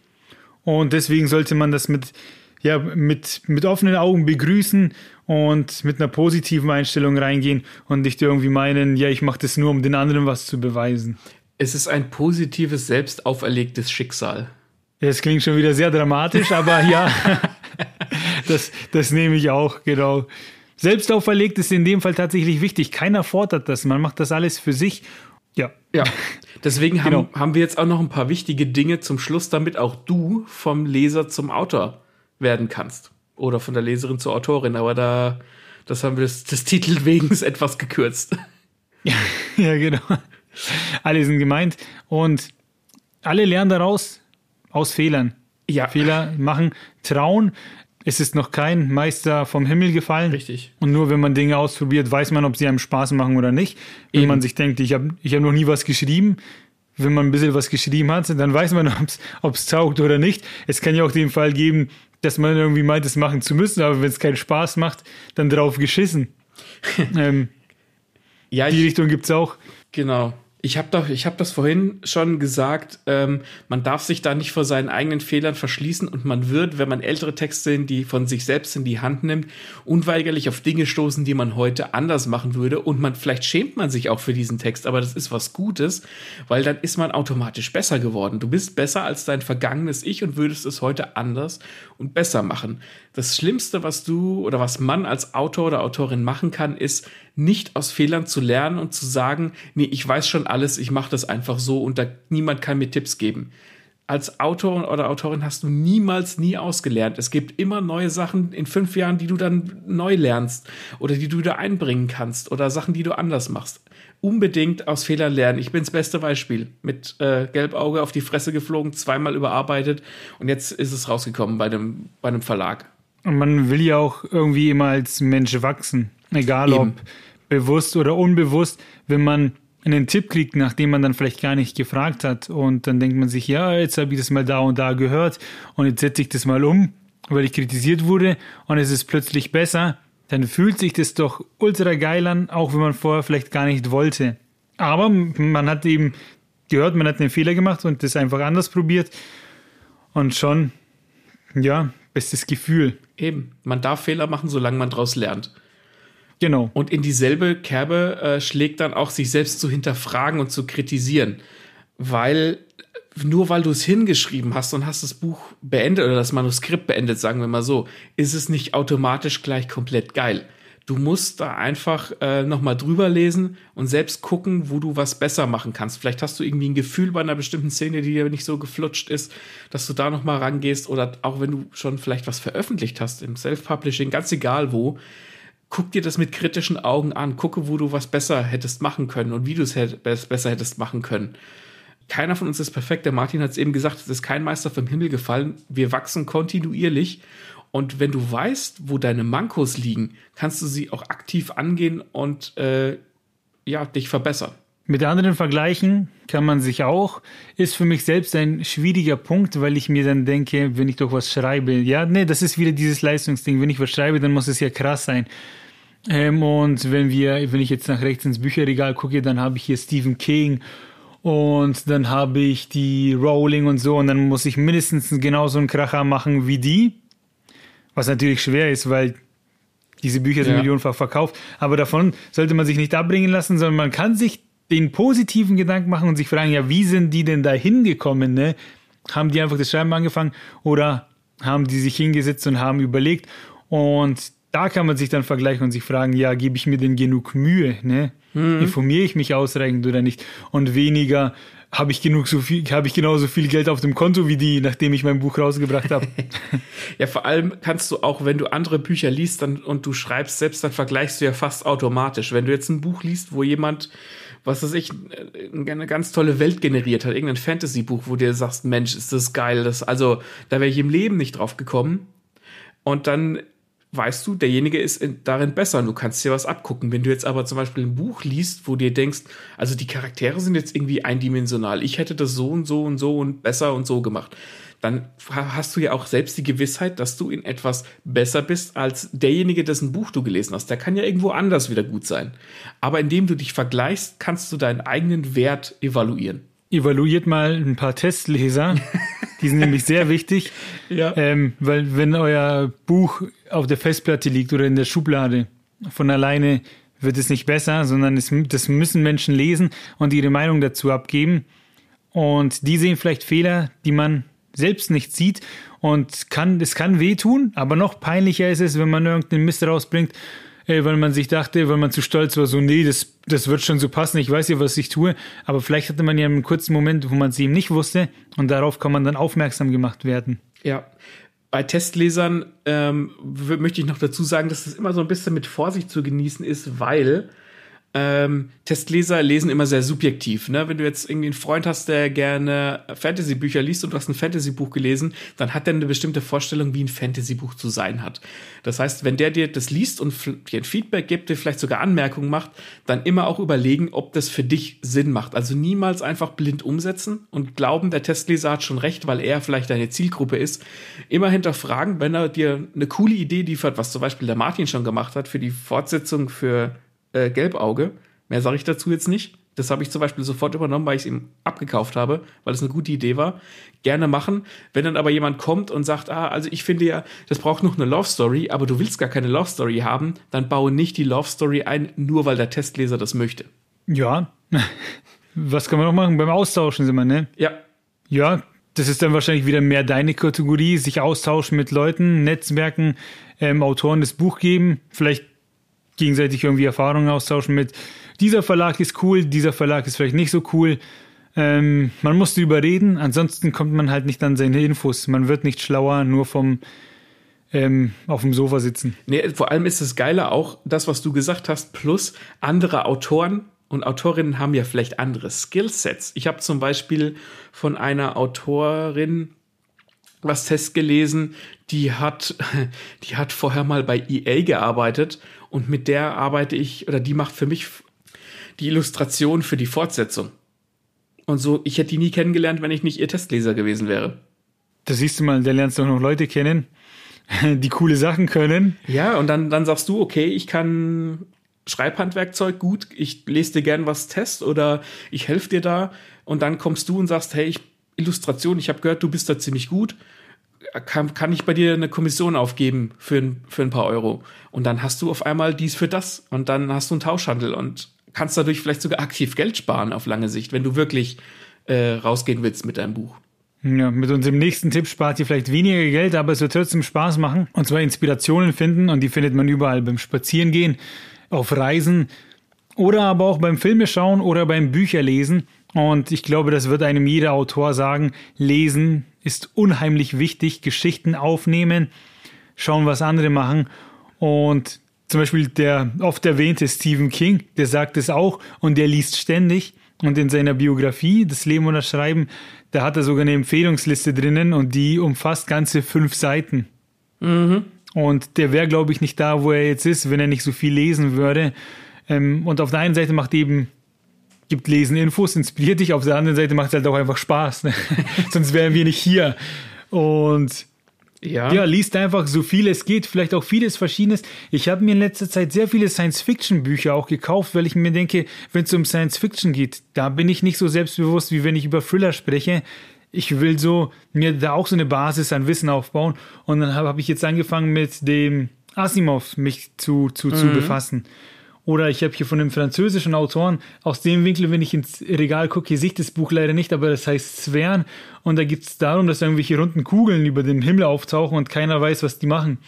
Und deswegen sollte man das mit, ja, mit, mit offenen Augen begrüßen und mit einer positiven Einstellung reingehen und nicht irgendwie meinen, ja, ich mache das nur, um den anderen was zu beweisen. Es ist ein positives, selbst auferlegtes Schicksal. Es klingt schon wieder sehr dramatisch, aber ja, das, das nehme ich auch, genau. Selbst auferlegt ist in dem Fall tatsächlich wichtig. Keiner fordert das. Man macht das alles für sich. Ja. Ja. Deswegen haben, genau. haben wir jetzt auch noch ein paar wichtige Dinge zum Schluss, damit auch du vom Leser zum Autor werden kannst. Oder von der Leserin zur Autorin. Aber da, das haben wir des, des Titel wegen etwas gekürzt. Ja, ja, genau. Alle sind gemeint. Und alle lernen daraus aus Fehlern. Ja. Fehler machen, trauen. Es ist noch kein Meister vom Himmel gefallen. Richtig. Und nur wenn man Dinge ausprobiert, weiß man, ob sie einem Spaß machen oder nicht. Wenn Eben. man sich denkt, ich habe ich hab noch nie was geschrieben, wenn man ein bisschen was geschrieben hat, dann weiß man, ob es taugt oder nicht. Es kann ja auch den Fall geben, dass man irgendwie meint, es machen zu müssen, aber wenn es keinen Spaß macht, dann drauf geschissen. ähm, ja, die Richtung gibt es auch. Genau. Ich habe doch, ich habe das vorhin schon gesagt. Ähm, man darf sich da nicht vor seinen eigenen Fehlern verschließen und man wird, wenn man ältere Texte, die von sich selbst in die Hand nimmt, unweigerlich auf Dinge stoßen, die man heute anders machen würde. Und man vielleicht schämt man sich auch für diesen Text, aber das ist was Gutes, weil dann ist man automatisch besser geworden. Du bist besser als dein vergangenes Ich und würdest es heute anders und besser machen. Das Schlimmste, was du oder was man als Autor oder Autorin machen kann, ist nicht aus Fehlern zu lernen und zu sagen, nee, ich weiß schon alles, ich mache das einfach so und da, niemand kann mir Tipps geben. Als Autor oder Autorin hast du niemals nie ausgelernt. Es gibt immer neue Sachen in fünf Jahren, die du dann neu lernst oder die du wieder einbringen kannst oder Sachen, die du anders machst. Unbedingt aus Fehlern lernen. Ich bin das beste Beispiel. Mit äh, Gelbauge auf die Fresse geflogen, zweimal überarbeitet und jetzt ist es rausgekommen bei einem, bei einem Verlag. Und man will ja auch irgendwie immer als Mensch wachsen. Egal Eben. ob bewusst oder unbewusst, wenn man einen Tipp kriegt, nachdem man dann vielleicht gar nicht gefragt hat. Und dann denkt man sich, ja, jetzt habe ich das mal da und da gehört und jetzt setze ich das mal um, weil ich kritisiert wurde und es ist plötzlich besser, dann fühlt sich das doch ultra geil an, auch wenn man vorher vielleicht gar nicht wollte. Aber man hat eben gehört, man hat einen Fehler gemacht und das einfach anders probiert und schon, ja, bestes Gefühl. Eben, man darf Fehler machen, solange man daraus lernt. Genau. Und in dieselbe Kerbe äh, schlägt dann auch, sich selbst zu hinterfragen und zu kritisieren. Weil nur weil du es hingeschrieben hast und hast das Buch beendet oder das Manuskript beendet, sagen wir mal so, ist es nicht automatisch gleich komplett geil. Du musst da einfach äh, nochmal drüber lesen und selbst gucken, wo du was besser machen kannst. Vielleicht hast du irgendwie ein Gefühl bei einer bestimmten Szene, die dir nicht so geflutscht ist, dass du da nochmal rangehst oder auch wenn du schon vielleicht was veröffentlicht hast im Self-Publishing, ganz egal wo, guck dir das mit kritischen Augen an, gucke, wo du was besser hättest machen können und wie du es hätt, besser hättest machen können. Keiner von uns ist perfekt. Der Martin hat es eben gesagt, es ist kein Meister vom Himmel gefallen. Wir wachsen kontinuierlich. Und wenn du weißt, wo deine Mankos liegen, kannst du sie auch aktiv angehen und äh, ja, dich verbessern. Mit anderen vergleichen kann man sich auch. Ist für mich selbst ein schwieriger Punkt, weil ich mir dann denke, wenn ich doch was schreibe, ja, nee, das ist wieder dieses Leistungsding. Wenn ich was schreibe, dann muss es ja krass sein. Ähm, und wenn wir, wenn ich jetzt nach rechts ins Bücherregal gucke, dann habe ich hier Stephen King und dann habe ich die Rowling und so und dann muss ich mindestens genauso einen Kracher machen wie die. Was natürlich schwer ist, weil diese Bücher sind ja. millionenfach verkauft. Aber davon sollte man sich nicht abbringen lassen, sondern man kann sich den positiven Gedanken machen und sich fragen, ja, wie sind die denn da hingekommen? Ne? Haben die einfach das Schreiben angefangen oder haben die sich hingesetzt und haben überlegt? Und da kann man sich dann vergleichen und sich fragen, ja, gebe ich mir denn genug Mühe? Ne? Mhm. Informiere ich mich ausreichend oder nicht? Und weniger, habe ich genug so viel, habe ich genauso viel Geld auf dem Konto wie die, nachdem ich mein Buch rausgebracht habe. ja, vor allem kannst du auch, wenn du andere Bücher liest dann, und du schreibst selbst, dann vergleichst du ja fast automatisch. Wenn du jetzt ein Buch liest, wo jemand, was weiß ich, eine ganz tolle Welt generiert hat, irgendein Fantasy-Buch, wo du dir sagst, Mensch, ist das geil, das, also, da wäre ich im Leben nicht drauf gekommen. Und dann weißt du, derjenige ist in, darin besser und du kannst dir was abgucken. Wenn du jetzt aber zum Beispiel ein Buch liest, wo dir denkst, also die Charaktere sind jetzt irgendwie eindimensional, ich hätte das so und so und so und besser und so gemacht, dann hast du ja auch selbst die Gewissheit, dass du in etwas besser bist als derjenige, dessen Buch du gelesen hast. Der kann ja irgendwo anders wieder gut sein. Aber indem du dich vergleichst, kannst du deinen eigenen Wert evaluieren evaluiert mal ein paar Testleser. Die sind nämlich sehr wichtig. Ja. Ähm, weil wenn euer Buch auf der Festplatte liegt oder in der Schublade, von alleine wird es nicht besser, sondern es, das müssen Menschen lesen und ihre Meinung dazu abgeben. Und die sehen vielleicht Fehler, die man selbst nicht sieht und kann, es kann wehtun, aber noch peinlicher ist es, wenn man irgendeinen Mist rausbringt äh, weil man sich dachte, weil man zu stolz war, so, nee, das, das wird schon so passen, ich weiß ja, was ich tue. Aber vielleicht hatte man ja einen kurzen Moment, wo man es eben nicht wusste und darauf kann man dann aufmerksam gemacht werden. Ja. Bei Testlesern ähm, möchte ich noch dazu sagen, dass das immer so ein bisschen mit Vorsicht zu genießen ist, weil ähm, Testleser lesen immer sehr subjektiv. Ne? Wenn du jetzt irgendwie einen Freund hast, der gerne Fantasy-Bücher liest und du hast ein Fantasy-Buch gelesen, dann hat er eine bestimmte Vorstellung, wie ein Fantasy-Buch zu sein hat. Das heißt, wenn der dir das liest und dir ein Feedback gibt, dir vielleicht sogar Anmerkungen macht, dann immer auch überlegen, ob das für dich Sinn macht. Also niemals einfach blind umsetzen und glauben, der Testleser hat schon recht, weil er vielleicht deine Zielgruppe ist. Immer hinterfragen, wenn er dir eine coole Idee liefert, was zum Beispiel der Martin schon gemacht hat für die Fortsetzung für äh, Gelbauge. Mehr sage ich dazu jetzt nicht. Das habe ich zum Beispiel sofort übernommen, weil ich es ihm abgekauft habe, weil es eine gute Idee war. Gerne machen. Wenn dann aber jemand kommt und sagt, ah, also ich finde ja, das braucht noch eine Love Story, aber du willst gar keine Love Story haben, dann baue nicht die Love Story ein, nur weil der Testleser das möchte. Ja. Was kann man noch machen? Beim Austauschen sind wir, ne? Ja. Ja, das ist dann wahrscheinlich wieder mehr deine Kategorie, sich austauschen mit Leuten, Netzwerken, ähm, Autoren das Buch geben, vielleicht gegenseitig irgendwie Erfahrungen austauschen mit, dieser Verlag ist cool, dieser Verlag ist vielleicht nicht so cool. Ähm, man muss drüber reden, ansonsten kommt man halt nicht an seine Infos. Man wird nicht schlauer, nur vom ähm, auf dem Sofa sitzen. Nee, vor allem ist das Geile auch, das, was du gesagt hast, plus andere Autoren und Autorinnen haben ja vielleicht andere Skillsets. Ich habe zum Beispiel von einer Autorin was Test gelesen, die hat, die hat vorher mal bei EA gearbeitet und mit der arbeite ich, oder die macht für mich, die Illustration für die Fortsetzung. Und so, ich hätte die nie kennengelernt, wenn ich nicht ihr Testleser gewesen wäre. Da siehst du mal, da lernst du auch noch Leute kennen, die coole Sachen können. Ja, und dann, dann sagst du, okay, ich kann Schreibhandwerkzeug gut, ich lese dir gern was Test oder ich helfe dir da. Und dann kommst du und sagst, hey, ich, Illustration, ich habe gehört, du bist da ziemlich gut. Kann, kann ich bei dir eine Kommission aufgeben für ein, für ein paar Euro? Und dann hast du auf einmal dies für das und dann hast du einen Tauschhandel und kannst dadurch vielleicht sogar aktiv Geld sparen auf lange Sicht, wenn du wirklich äh, rausgehen willst mit deinem Buch. Ja, mit unserem nächsten Tipp spart ihr vielleicht weniger Geld, aber es wird trotzdem Spaß machen. Und zwar Inspirationen finden und die findet man überall beim Spazierengehen, auf Reisen oder aber auch beim Filme schauen oder beim Bücherlesen. Und ich glaube, das wird einem jeder Autor sagen. Lesen ist unheimlich wichtig. Geschichten aufnehmen, schauen, was andere machen. Und zum Beispiel der oft erwähnte Stephen King, der sagt es auch und der liest ständig. Und in seiner Biografie, das Leben und das Schreiben, da hat er sogar eine Empfehlungsliste drinnen und die umfasst ganze fünf Seiten. Mhm. Und der wäre, glaube ich, nicht da, wo er jetzt ist, wenn er nicht so viel lesen würde. Ähm, und auf der einen Seite macht eben, gibt Lesen Infos, inspiriert dich, auf der anderen Seite macht es halt auch einfach Spaß. Ne? Sonst wären wir nicht hier. Und ja. ja, liest einfach so viel es geht, vielleicht auch vieles Verschiedenes. Ich habe mir in letzter Zeit sehr viele Science-Fiction-Bücher auch gekauft, weil ich mir denke, wenn es um Science-Fiction geht, da bin ich nicht so selbstbewusst, wie wenn ich über Thriller spreche. Ich will so mir da auch so eine Basis an Wissen aufbauen. Und dann habe hab ich jetzt angefangen mit dem Asimov mich zu, zu, mhm. zu befassen. Oder ich habe hier von einem französischen Autoren, aus dem Winkel, wenn ich ins Regal gucke, hier sehe ich das Buch leider nicht, aber das heißt Svern. Und da geht es darum, dass irgendwelche runden Kugeln über dem Himmel auftauchen und keiner weiß, was die machen.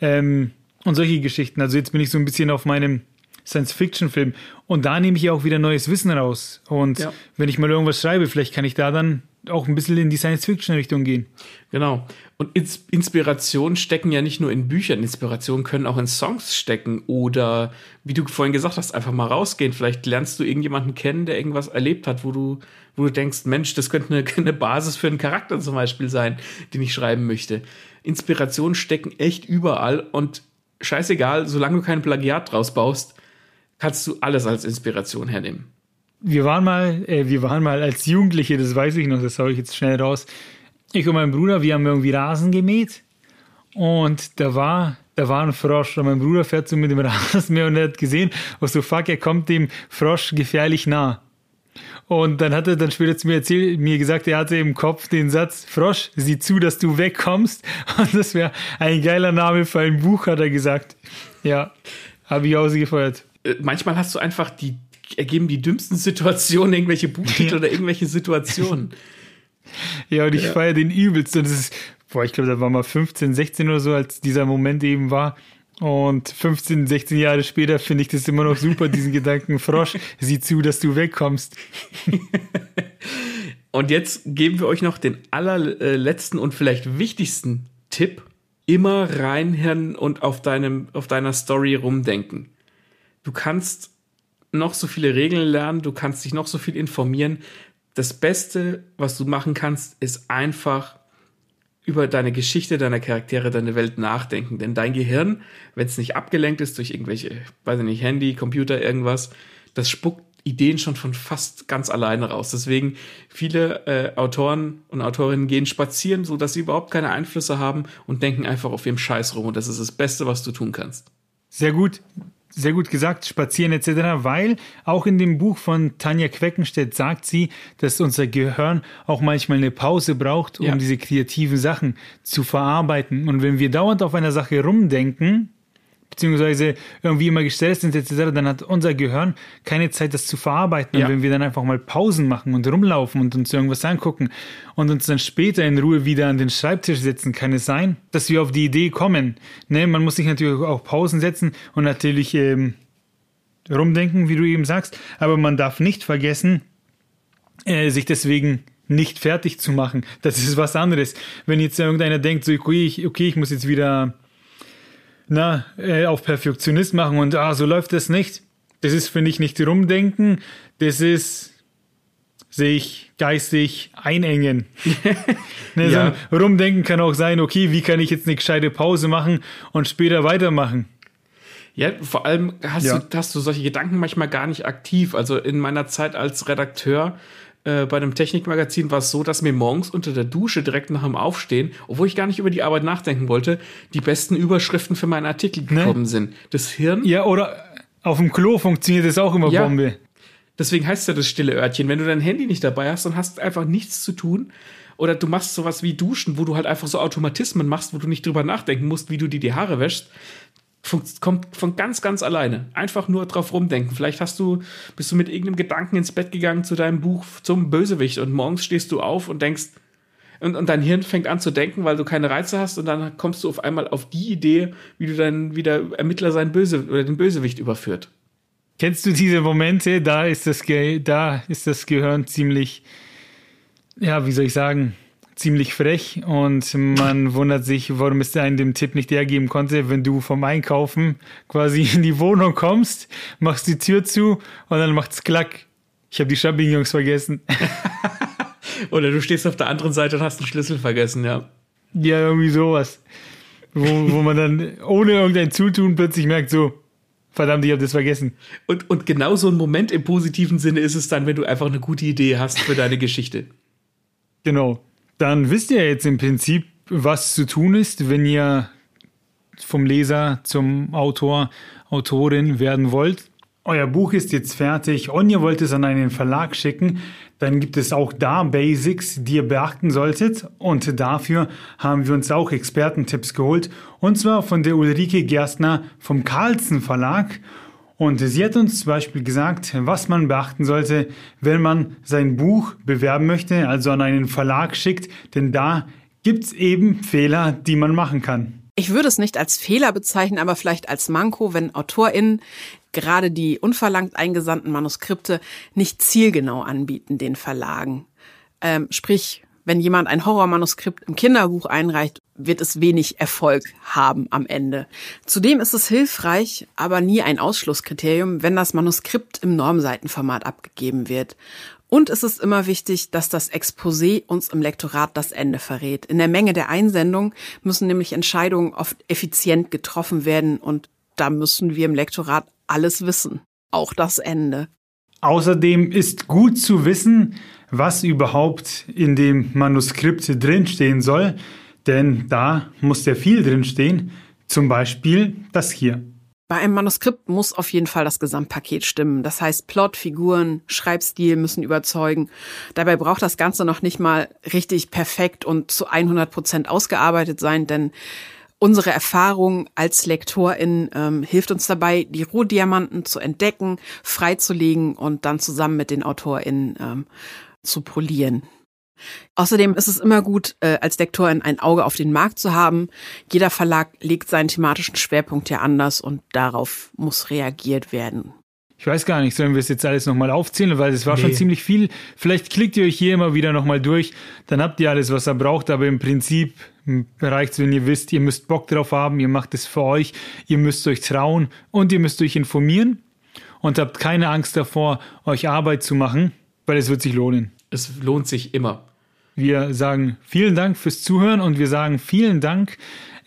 Ähm, und solche Geschichten. Also jetzt bin ich so ein bisschen auf meinem Science-Fiction-Film. Und da nehme ich ja auch wieder neues Wissen raus. Und ja. wenn ich mal irgendwas schreibe, vielleicht kann ich da dann auch ein bisschen in die Science-Fiction-Richtung gehen. Genau. Und Ins Inspiration stecken ja nicht nur in Büchern, Inspiration können auch in Songs stecken oder, wie du vorhin gesagt hast, einfach mal rausgehen. Vielleicht lernst du irgendjemanden kennen, der irgendwas erlebt hat, wo du, wo du denkst, Mensch, das könnte eine, eine Basis für einen Charakter zum Beispiel sein, den ich schreiben möchte. Inspirationen stecken echt überall und scheißegal, solange du kein Plagiat draus baust, kannst du alles als Inspiration hernehmen wir waren mal, äh, wir waren mal als Jugendliche, das weiß ich noch, das sage ich jetzt schnell raus. Ich und mein Bruder, wir haben irgendwie Rasen gemäht und da war, da war ein Frosch und mein Bruder fährt so mit dem Rasenmäher und er hat gesehen, was so fuck, er kommt dem Frosch gefährlich nah. Und dann hat er dann später zu mir erzählt, mir gesagt, er hatte im Kopf den Satz, Frosch, sieh zu, dass du wegkommst. Und das wäre ein geiler Name für ein Buch, hat er gesagt. Ja, habe ich ausgefeuert. Äh, manchmal hast du einfach die ergeben die dümmsten Situationen irgendwelche Buchtitel ja. oder irgendwelche Situationen. Ja, und ich ja. feiere den übelst. Und das ist, boah, ich glaube, da war mal 15, 16 oder so, als dieser Moment eben war. Und 15, 16 Jahre später finde ich das immer noch super, diesen Gedanken, Frosch, sieh zu, dass du wegkommst. und jetzt geben wir euch noch den allerletzten und vielleicht wichtigsten Tipp. Immer reinhören und auf deinem, auf deiner Story rumdenken. Du kannst noch so viele Regeln lernen, du kannst dich noch so viel informieren. Das Beste, was du machen kannst, ist einfach über deine Geschichte, deine Charaktere, deine Welt nachdenken. Denn dein Gehirn, wenn es nicht abgelenkt ist durch irgendwelche, weiß ich nicht, Handy, Computer, irgendwas, das spuckt Ideen schon von fast ganz alleine raus. Deswegen viele äh, Autoren und Autorinnen gehen spazieren, so dass sie überhaupt keine Einflüsse haben und denken einfach auf ihrem Scheiß rum. Und das ist das Beste, was du tun kannst. Sehr gut sehr gut gesagt, spazieren etc., weil auch in dem Buch von Tanja Queckenstedt sagt sie, dass unser Gehirn auch manchmal eine Pause braucht, um ja. diese kreativen Sachen zu verarbeiten. Und wenn wir dauernd auf einer Sache rumdenken, beziehungsweise irgendwie immer gestresst sind etc., dann hat unser Gehirn keine Zeit, das zu verarbeiten. Ja. Und wenn wir dann einfach mal Pausen machen und rumlaufen und uns irgendwas angucken und uns dann später in Ruhe wieder an den Schreibtisch setzen, kann es sein, dass wir auf die Idee kommen. Ne? Man muss sich natürlich auch Pausen setzen und natürlich ähm, rumdenken, wie du eben sagst, aber man darf nicht vergessen, äh, sich deswegen nicht fertig zu machen. Das ist was anderes. Wenn jetzt irgendeiner denkt, so, okay, ich, okay, ich muss jetzt wieder na, äh, auf Perfektionist machen und ah, so läuft das nicht. Das ist, finde ich, nicht rumdenken, das ist sich geistig einengen. ne, ja. so rumdenken kann auch sein, okay, wie kann ich jetzt eine gescheite Pause machen und später weitermachen. Ja, vor allem hast, Ja. du, hast du solche Gedanken manchmal gar nicht aktiv. Also in meiner Zeit als Redakteur äh, bei einem Technikmagazin war es so, dass mir morgens unter der Dusche direkt nach dem Aufstehen, obwohl ich gar nicht über die Arbeit nachdenken wollte, die besten Überschriften für meinen Artikel Ne? gekommen sind. Das Hirn, Ja, oder auf dem Klo funktioniert das auch immer Ja. Bombe. deswegen heißt ja das stille Örtchen. Wenn du dein Handy nicht dabei hast und hast einfach nichts zu tun, oder du machst sowas wie Duschen, wo du halt einfach so Automatismen machst, wo du nicht drüber nachdenken musst, wie du dir die Haare wäschst, kommt von ganz, ganz alleine. Einfach nur drauf rumdenken. Vielleicht hast du, bist du mit irgendeinem Gedanken ins Bett gegangen zu deinem Buch zum Bösewicht und morgens stehst du auf und denkst, und, und dein Hirn fängt an zu denken, weil du keine Reize hast und dann kommst du auf einmal auf die Idee, wie du dann wieder Ermittler sein Böse oder den Bösewicht überführt. Kennst du diese Momente? Da ist das, Ge da ist das Gehirn ziemlich, ja, wie soll ich sagen, ziemlich frech und man wundert sich, warum es einem den Tipp nicht hergeben konnte, wenn du vom Einkaufen quasi in die Wohnung kommst, machst die Tür zu und dann macht's klack. Ich habe die Champignons vergessen. Oder du stehst auf der anderen Seite und hast den Schlüssel vergessen, ja. Ja, irgendwie sowas. Wo, wo man dann ohne irgendein Zutun plötzlich merkt, so, verdammt, ich habe das vergessen. Und, und genau so ein Moment im positiven Sinne ist es dann, wenn du einfach eine gute Idee hast für deine Geschichte. Genau. Dann wisst ihr jetzt im Prinzip, was zu tun ist, wenn ihr vom Leser zum Autor, Autorin werden wollt. Euer Buch ist jetzt fertig und ihr wollt es an einen Verlag schicken, dann gibt es auch da Basics, die ihr beachten solltet. Und dafür haben wir uns auch Expertentipps geholt. Und zwar von der Ulrike Gerstner vom Carlsen Verlag. Und sie hat uns zum Beispiel gesagt, was man beachten sollte, wenn man sein Buch bewerben möchte, also an einen Verlag schickt, denn da gibt's eben Fehler, die man machen kann. Ich würde es nicht als Fehler bezeichnen, aber vielleicht als Manko, wenn AutorInnen gerade die unverlangt eingesandten Manuskripte nicht zielgenau anbieten den Verlagen. Ähm, sprich, wenn jemand ein Horrormanuskript im Kinderbuch einreicht, wird es wenig Erfolg haben am Ende. Zudem ist es hilfreich, aber nie ein Ausschlusskriterium, wenn das Manuskript im Normseitenformat abgegeben wird. Und es ist immer wichtig, dass das Exposé uns im Lektorat das Ende verrät. In der Menge der Einsendung müssen nämlich Entscheidungen oft effizient getroffen werden und da müssen wir im Lektorat alles wissen. Auch das Ende. Außerdem ist gut zu wissen, was überhaupt in dem Manuskript drinstehen soll, denn da muss sehr viel drinstehen, zum Beispiel das hier. Bei einem Manuskript muss auf jeden Fall das Gesamtpaket stimmen. Das heißt, Plot, Figuren, Schreibstil müssen überzeugen. Dabei braucht das Ganze noch nicht mal richtig perfekt und zu 100 Prozent ausgearbeitet sein, denn unsere Erfahrung als Lektorin ähm, hilft uns dabei, die Rohdiamanten zu entdecken, freizulegen und dann zusammen mit den AutorInnen ähm, zu polieren. Außerdem ist es immer gut, äh, als Lektorin ein Auge auf den Markt zu haben. Jeder Verlag legt seinen thematischen Schwerpunkt ja anders und darauf muss reagiert werden. Ich weiß gar nicht, sollen wir es jetzt alles nochmal aufzählen, weil es war schon Nee. ziemlich viel. Vielleicht klickt ihr euch hier immer wieder nochmal durch, dann habt ihr alles, was ihr braucht, aber im Prinzip reicht es, wenn ihr wisst, ihr müsst Bock drauf haben, ihr macht es für euch, ihr müsst euch trauen und ihr müsst euch informieren und habt keine Angst davor, euch Arbeit zu machen, weil es wird sich lohnen. Es lohnt sich immer. Wir sagen vielen Dank fürs Zuhören und wir sagen vielen Dank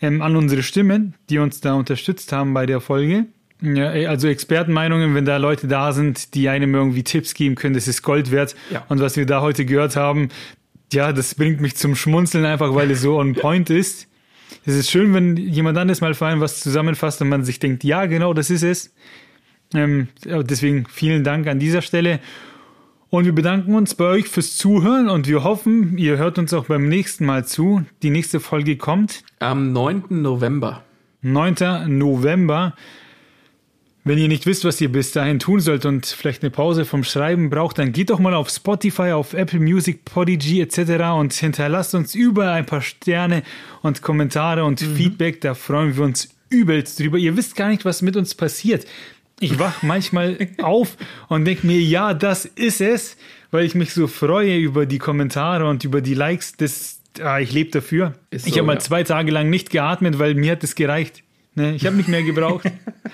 ähm, an unsere Stimmen, die uns da unterstützt haben bei der Folge. Ja, also Expertenmeinungen, wenn da Leute da sind, die einem irgendwie Tipps geben können, das ist Gold wert. Ja. Und was wir da heute gehört haben, ja, das bringt mich zum Schmunzeln einfach, weil es so on point ist. Es ist schön, wenn jemand anderes mal vor allem was zusammenfasst und man sich denkt, ja, genau, das ist es. Ähm, deswegen vielen Dank an dieser Stelle. Und wir bedanken uns bei euch fürs Zuhören und wir hoffen, ihr hört uns auch beim nächsten Mal zu. Die nächste Folge kommt Am 9. November. 9. November. Wenn ihr nicht wisst, was ihr bis dahin tun sollt und vielleicht eine Pause vom Schreiben braucht, dann geht doch mal auf Spotify, auf Apple Music, Podigy etc. und hinterlasst uns überall ein paar Sterne und Kommentare und Feedback. Da freuen wir uns übelst drüber. Ihr wisst gar nicht, was mit uns passiert. Ich wach manchmal auf und denke mir, ja, das ist es, weil ich mich so freue über die Kommentare und über die Likes. Das, ah, ich lebe dafür. Ist ich so, habe mal ja. zwei Tage lang nicht geatmet, weil mir hat es gereicht. Ne, ich habe nicht mehr gebraucht.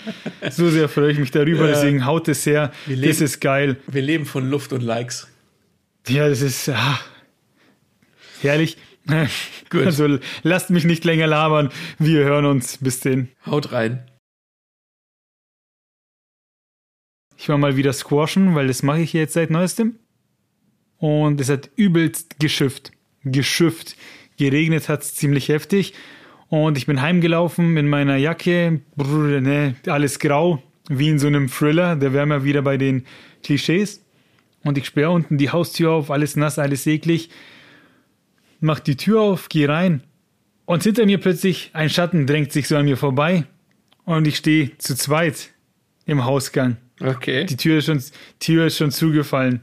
so sehr freue ich mich darüber, Ja. deswegen haut es her. Wir Das leben- ist geil. Wir leben von Luft und Likes. Ja, das ist ah, herrlich. Gut. Also lasst mich nicht länger labern. Wir hören uns. Bis denn. Haut rein. Ich war mal wieder squashen, weil das mache ich jetzt seit neuestem. Und es hat übelst geschifft. Geschifft. Geregnet hat es ziemlich heftig. Und ich bin heimgelaufen in meiner Jacke. Brr, ne, alles grau. Wie in so einem Thriller. Da wären wir wieder bei den Klischees. Und ich sperre unten die Haustür auf. Alles nass, alles eklig. Mach die Tür auf, geh rein. Und hinter mir plötzlich ein Schatten drängt sich so an mir vorbei. Und ich stehe zu zweit im Hausgang. Okay. Die Tür ist schon, Tür ist schon zugefallen.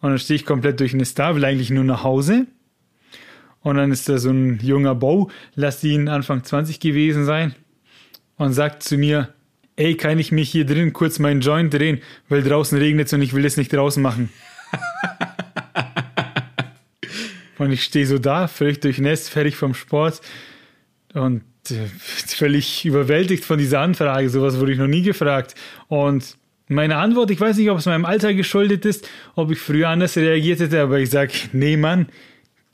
Und dann stehe ich komplett durch eine Star, will eigentlich nur nach Hause. Und dann ist da so ein junger Bo, lass ihn Anfang 20 gewesen sein, und sagt zu mir, ey, kann ich mich hier drin kurz meinen Joint drehen, weil draußen regnet und ich will das nicht draußen machen. und ich stehe so da, völlig durchnässt, fertig vom Sport und äh, völlig überwältigt von dieser Anfrage. Sowas wurde ich noch nie gefragt. Und meine Antwort, ich weiß nicht, ob es meinem Alter geschuldet ist, ob ich früher anders reagiert hätte, aber ich sage, nee, Mann,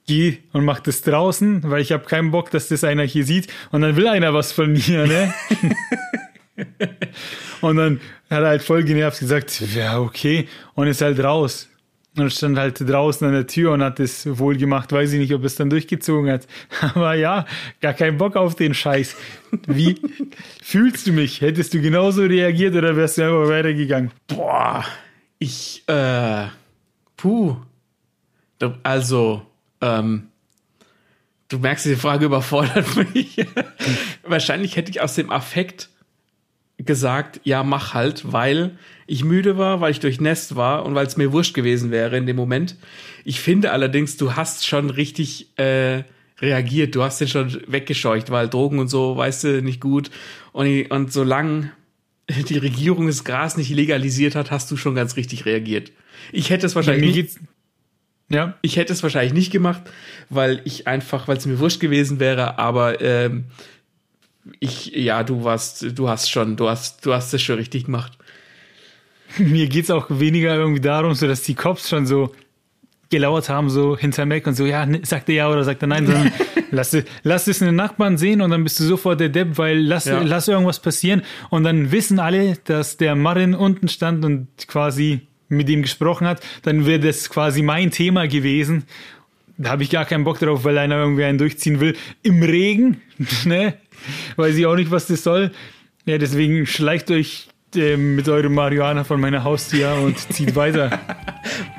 geh und mach das draußen, weil ich habe keinen Bock, dass das einer hier sieht und dann will einer was von mir, ne? und dann hat er halt voll genervt gesagt, ja, okay, und ist halt raus. Und stand halt draußen an der Tür und hat es wohl gemacht. Weiß ich nicht, ob es dann durchgezogen hat. Aber ja, gar keinen Bock auf den Scheiß. Wie fühlst du mich? Hättest du genauso reagiert oder wärst du einfach weitergegangen? Boah, ich, äh, puh. Also, ähm, du merkst, die Frage überfordert mich. Wahrscheinlich hätte ich aus dem Affekt gesagt, ja, mach halt, weil ich müde war, weil ich durchnässt war und weil es mir wurscht gewesen wäre in dem Moment. Ich finde allerdings, du hast schon richtig äh, reagiert, du hast den schon weggescheucht, weil Drogen und so, weißt du, nicht gut. Und, und solange die Regierung das Gras nicht legalisiert hat, hast du schon ganz richtig reagiert. Ich hätte es wahrscheinlich nicht, ja. Ich hätte es wahrscheinlich nicht gemacht, weil ich einfach, weil es mir wurscht gewesen wäre, aber ähm, ich, ja, du warst, du hast schon, du hast, du hast es schon richtig gemacht. Mir geht's auch weniger irgendwie darum, so dass die Cops schon so gelauert haben, so hinterm Eck und so, ja, sagt er ja oder sagt er nein, sondern lass, lass es einen Nachbarn sehen und dann bist du sofort der Depp, weil lass, ja. lass irgendwas passieren und dann wissen alle, dass der Marin unten stand und quasi mit ihm gesprochen hat, dann wäre das quasi mein Thema gewesen. Da habe ich gar keinen Bock drauf, weil einer irgendwie einen durchziehen will. Im Regen, ne? Weiß ich auch nicht, was das soll. Ja, deswegen schleicht euch äh, mit eurem Marihuana von meiner Haustür und zieht weiter.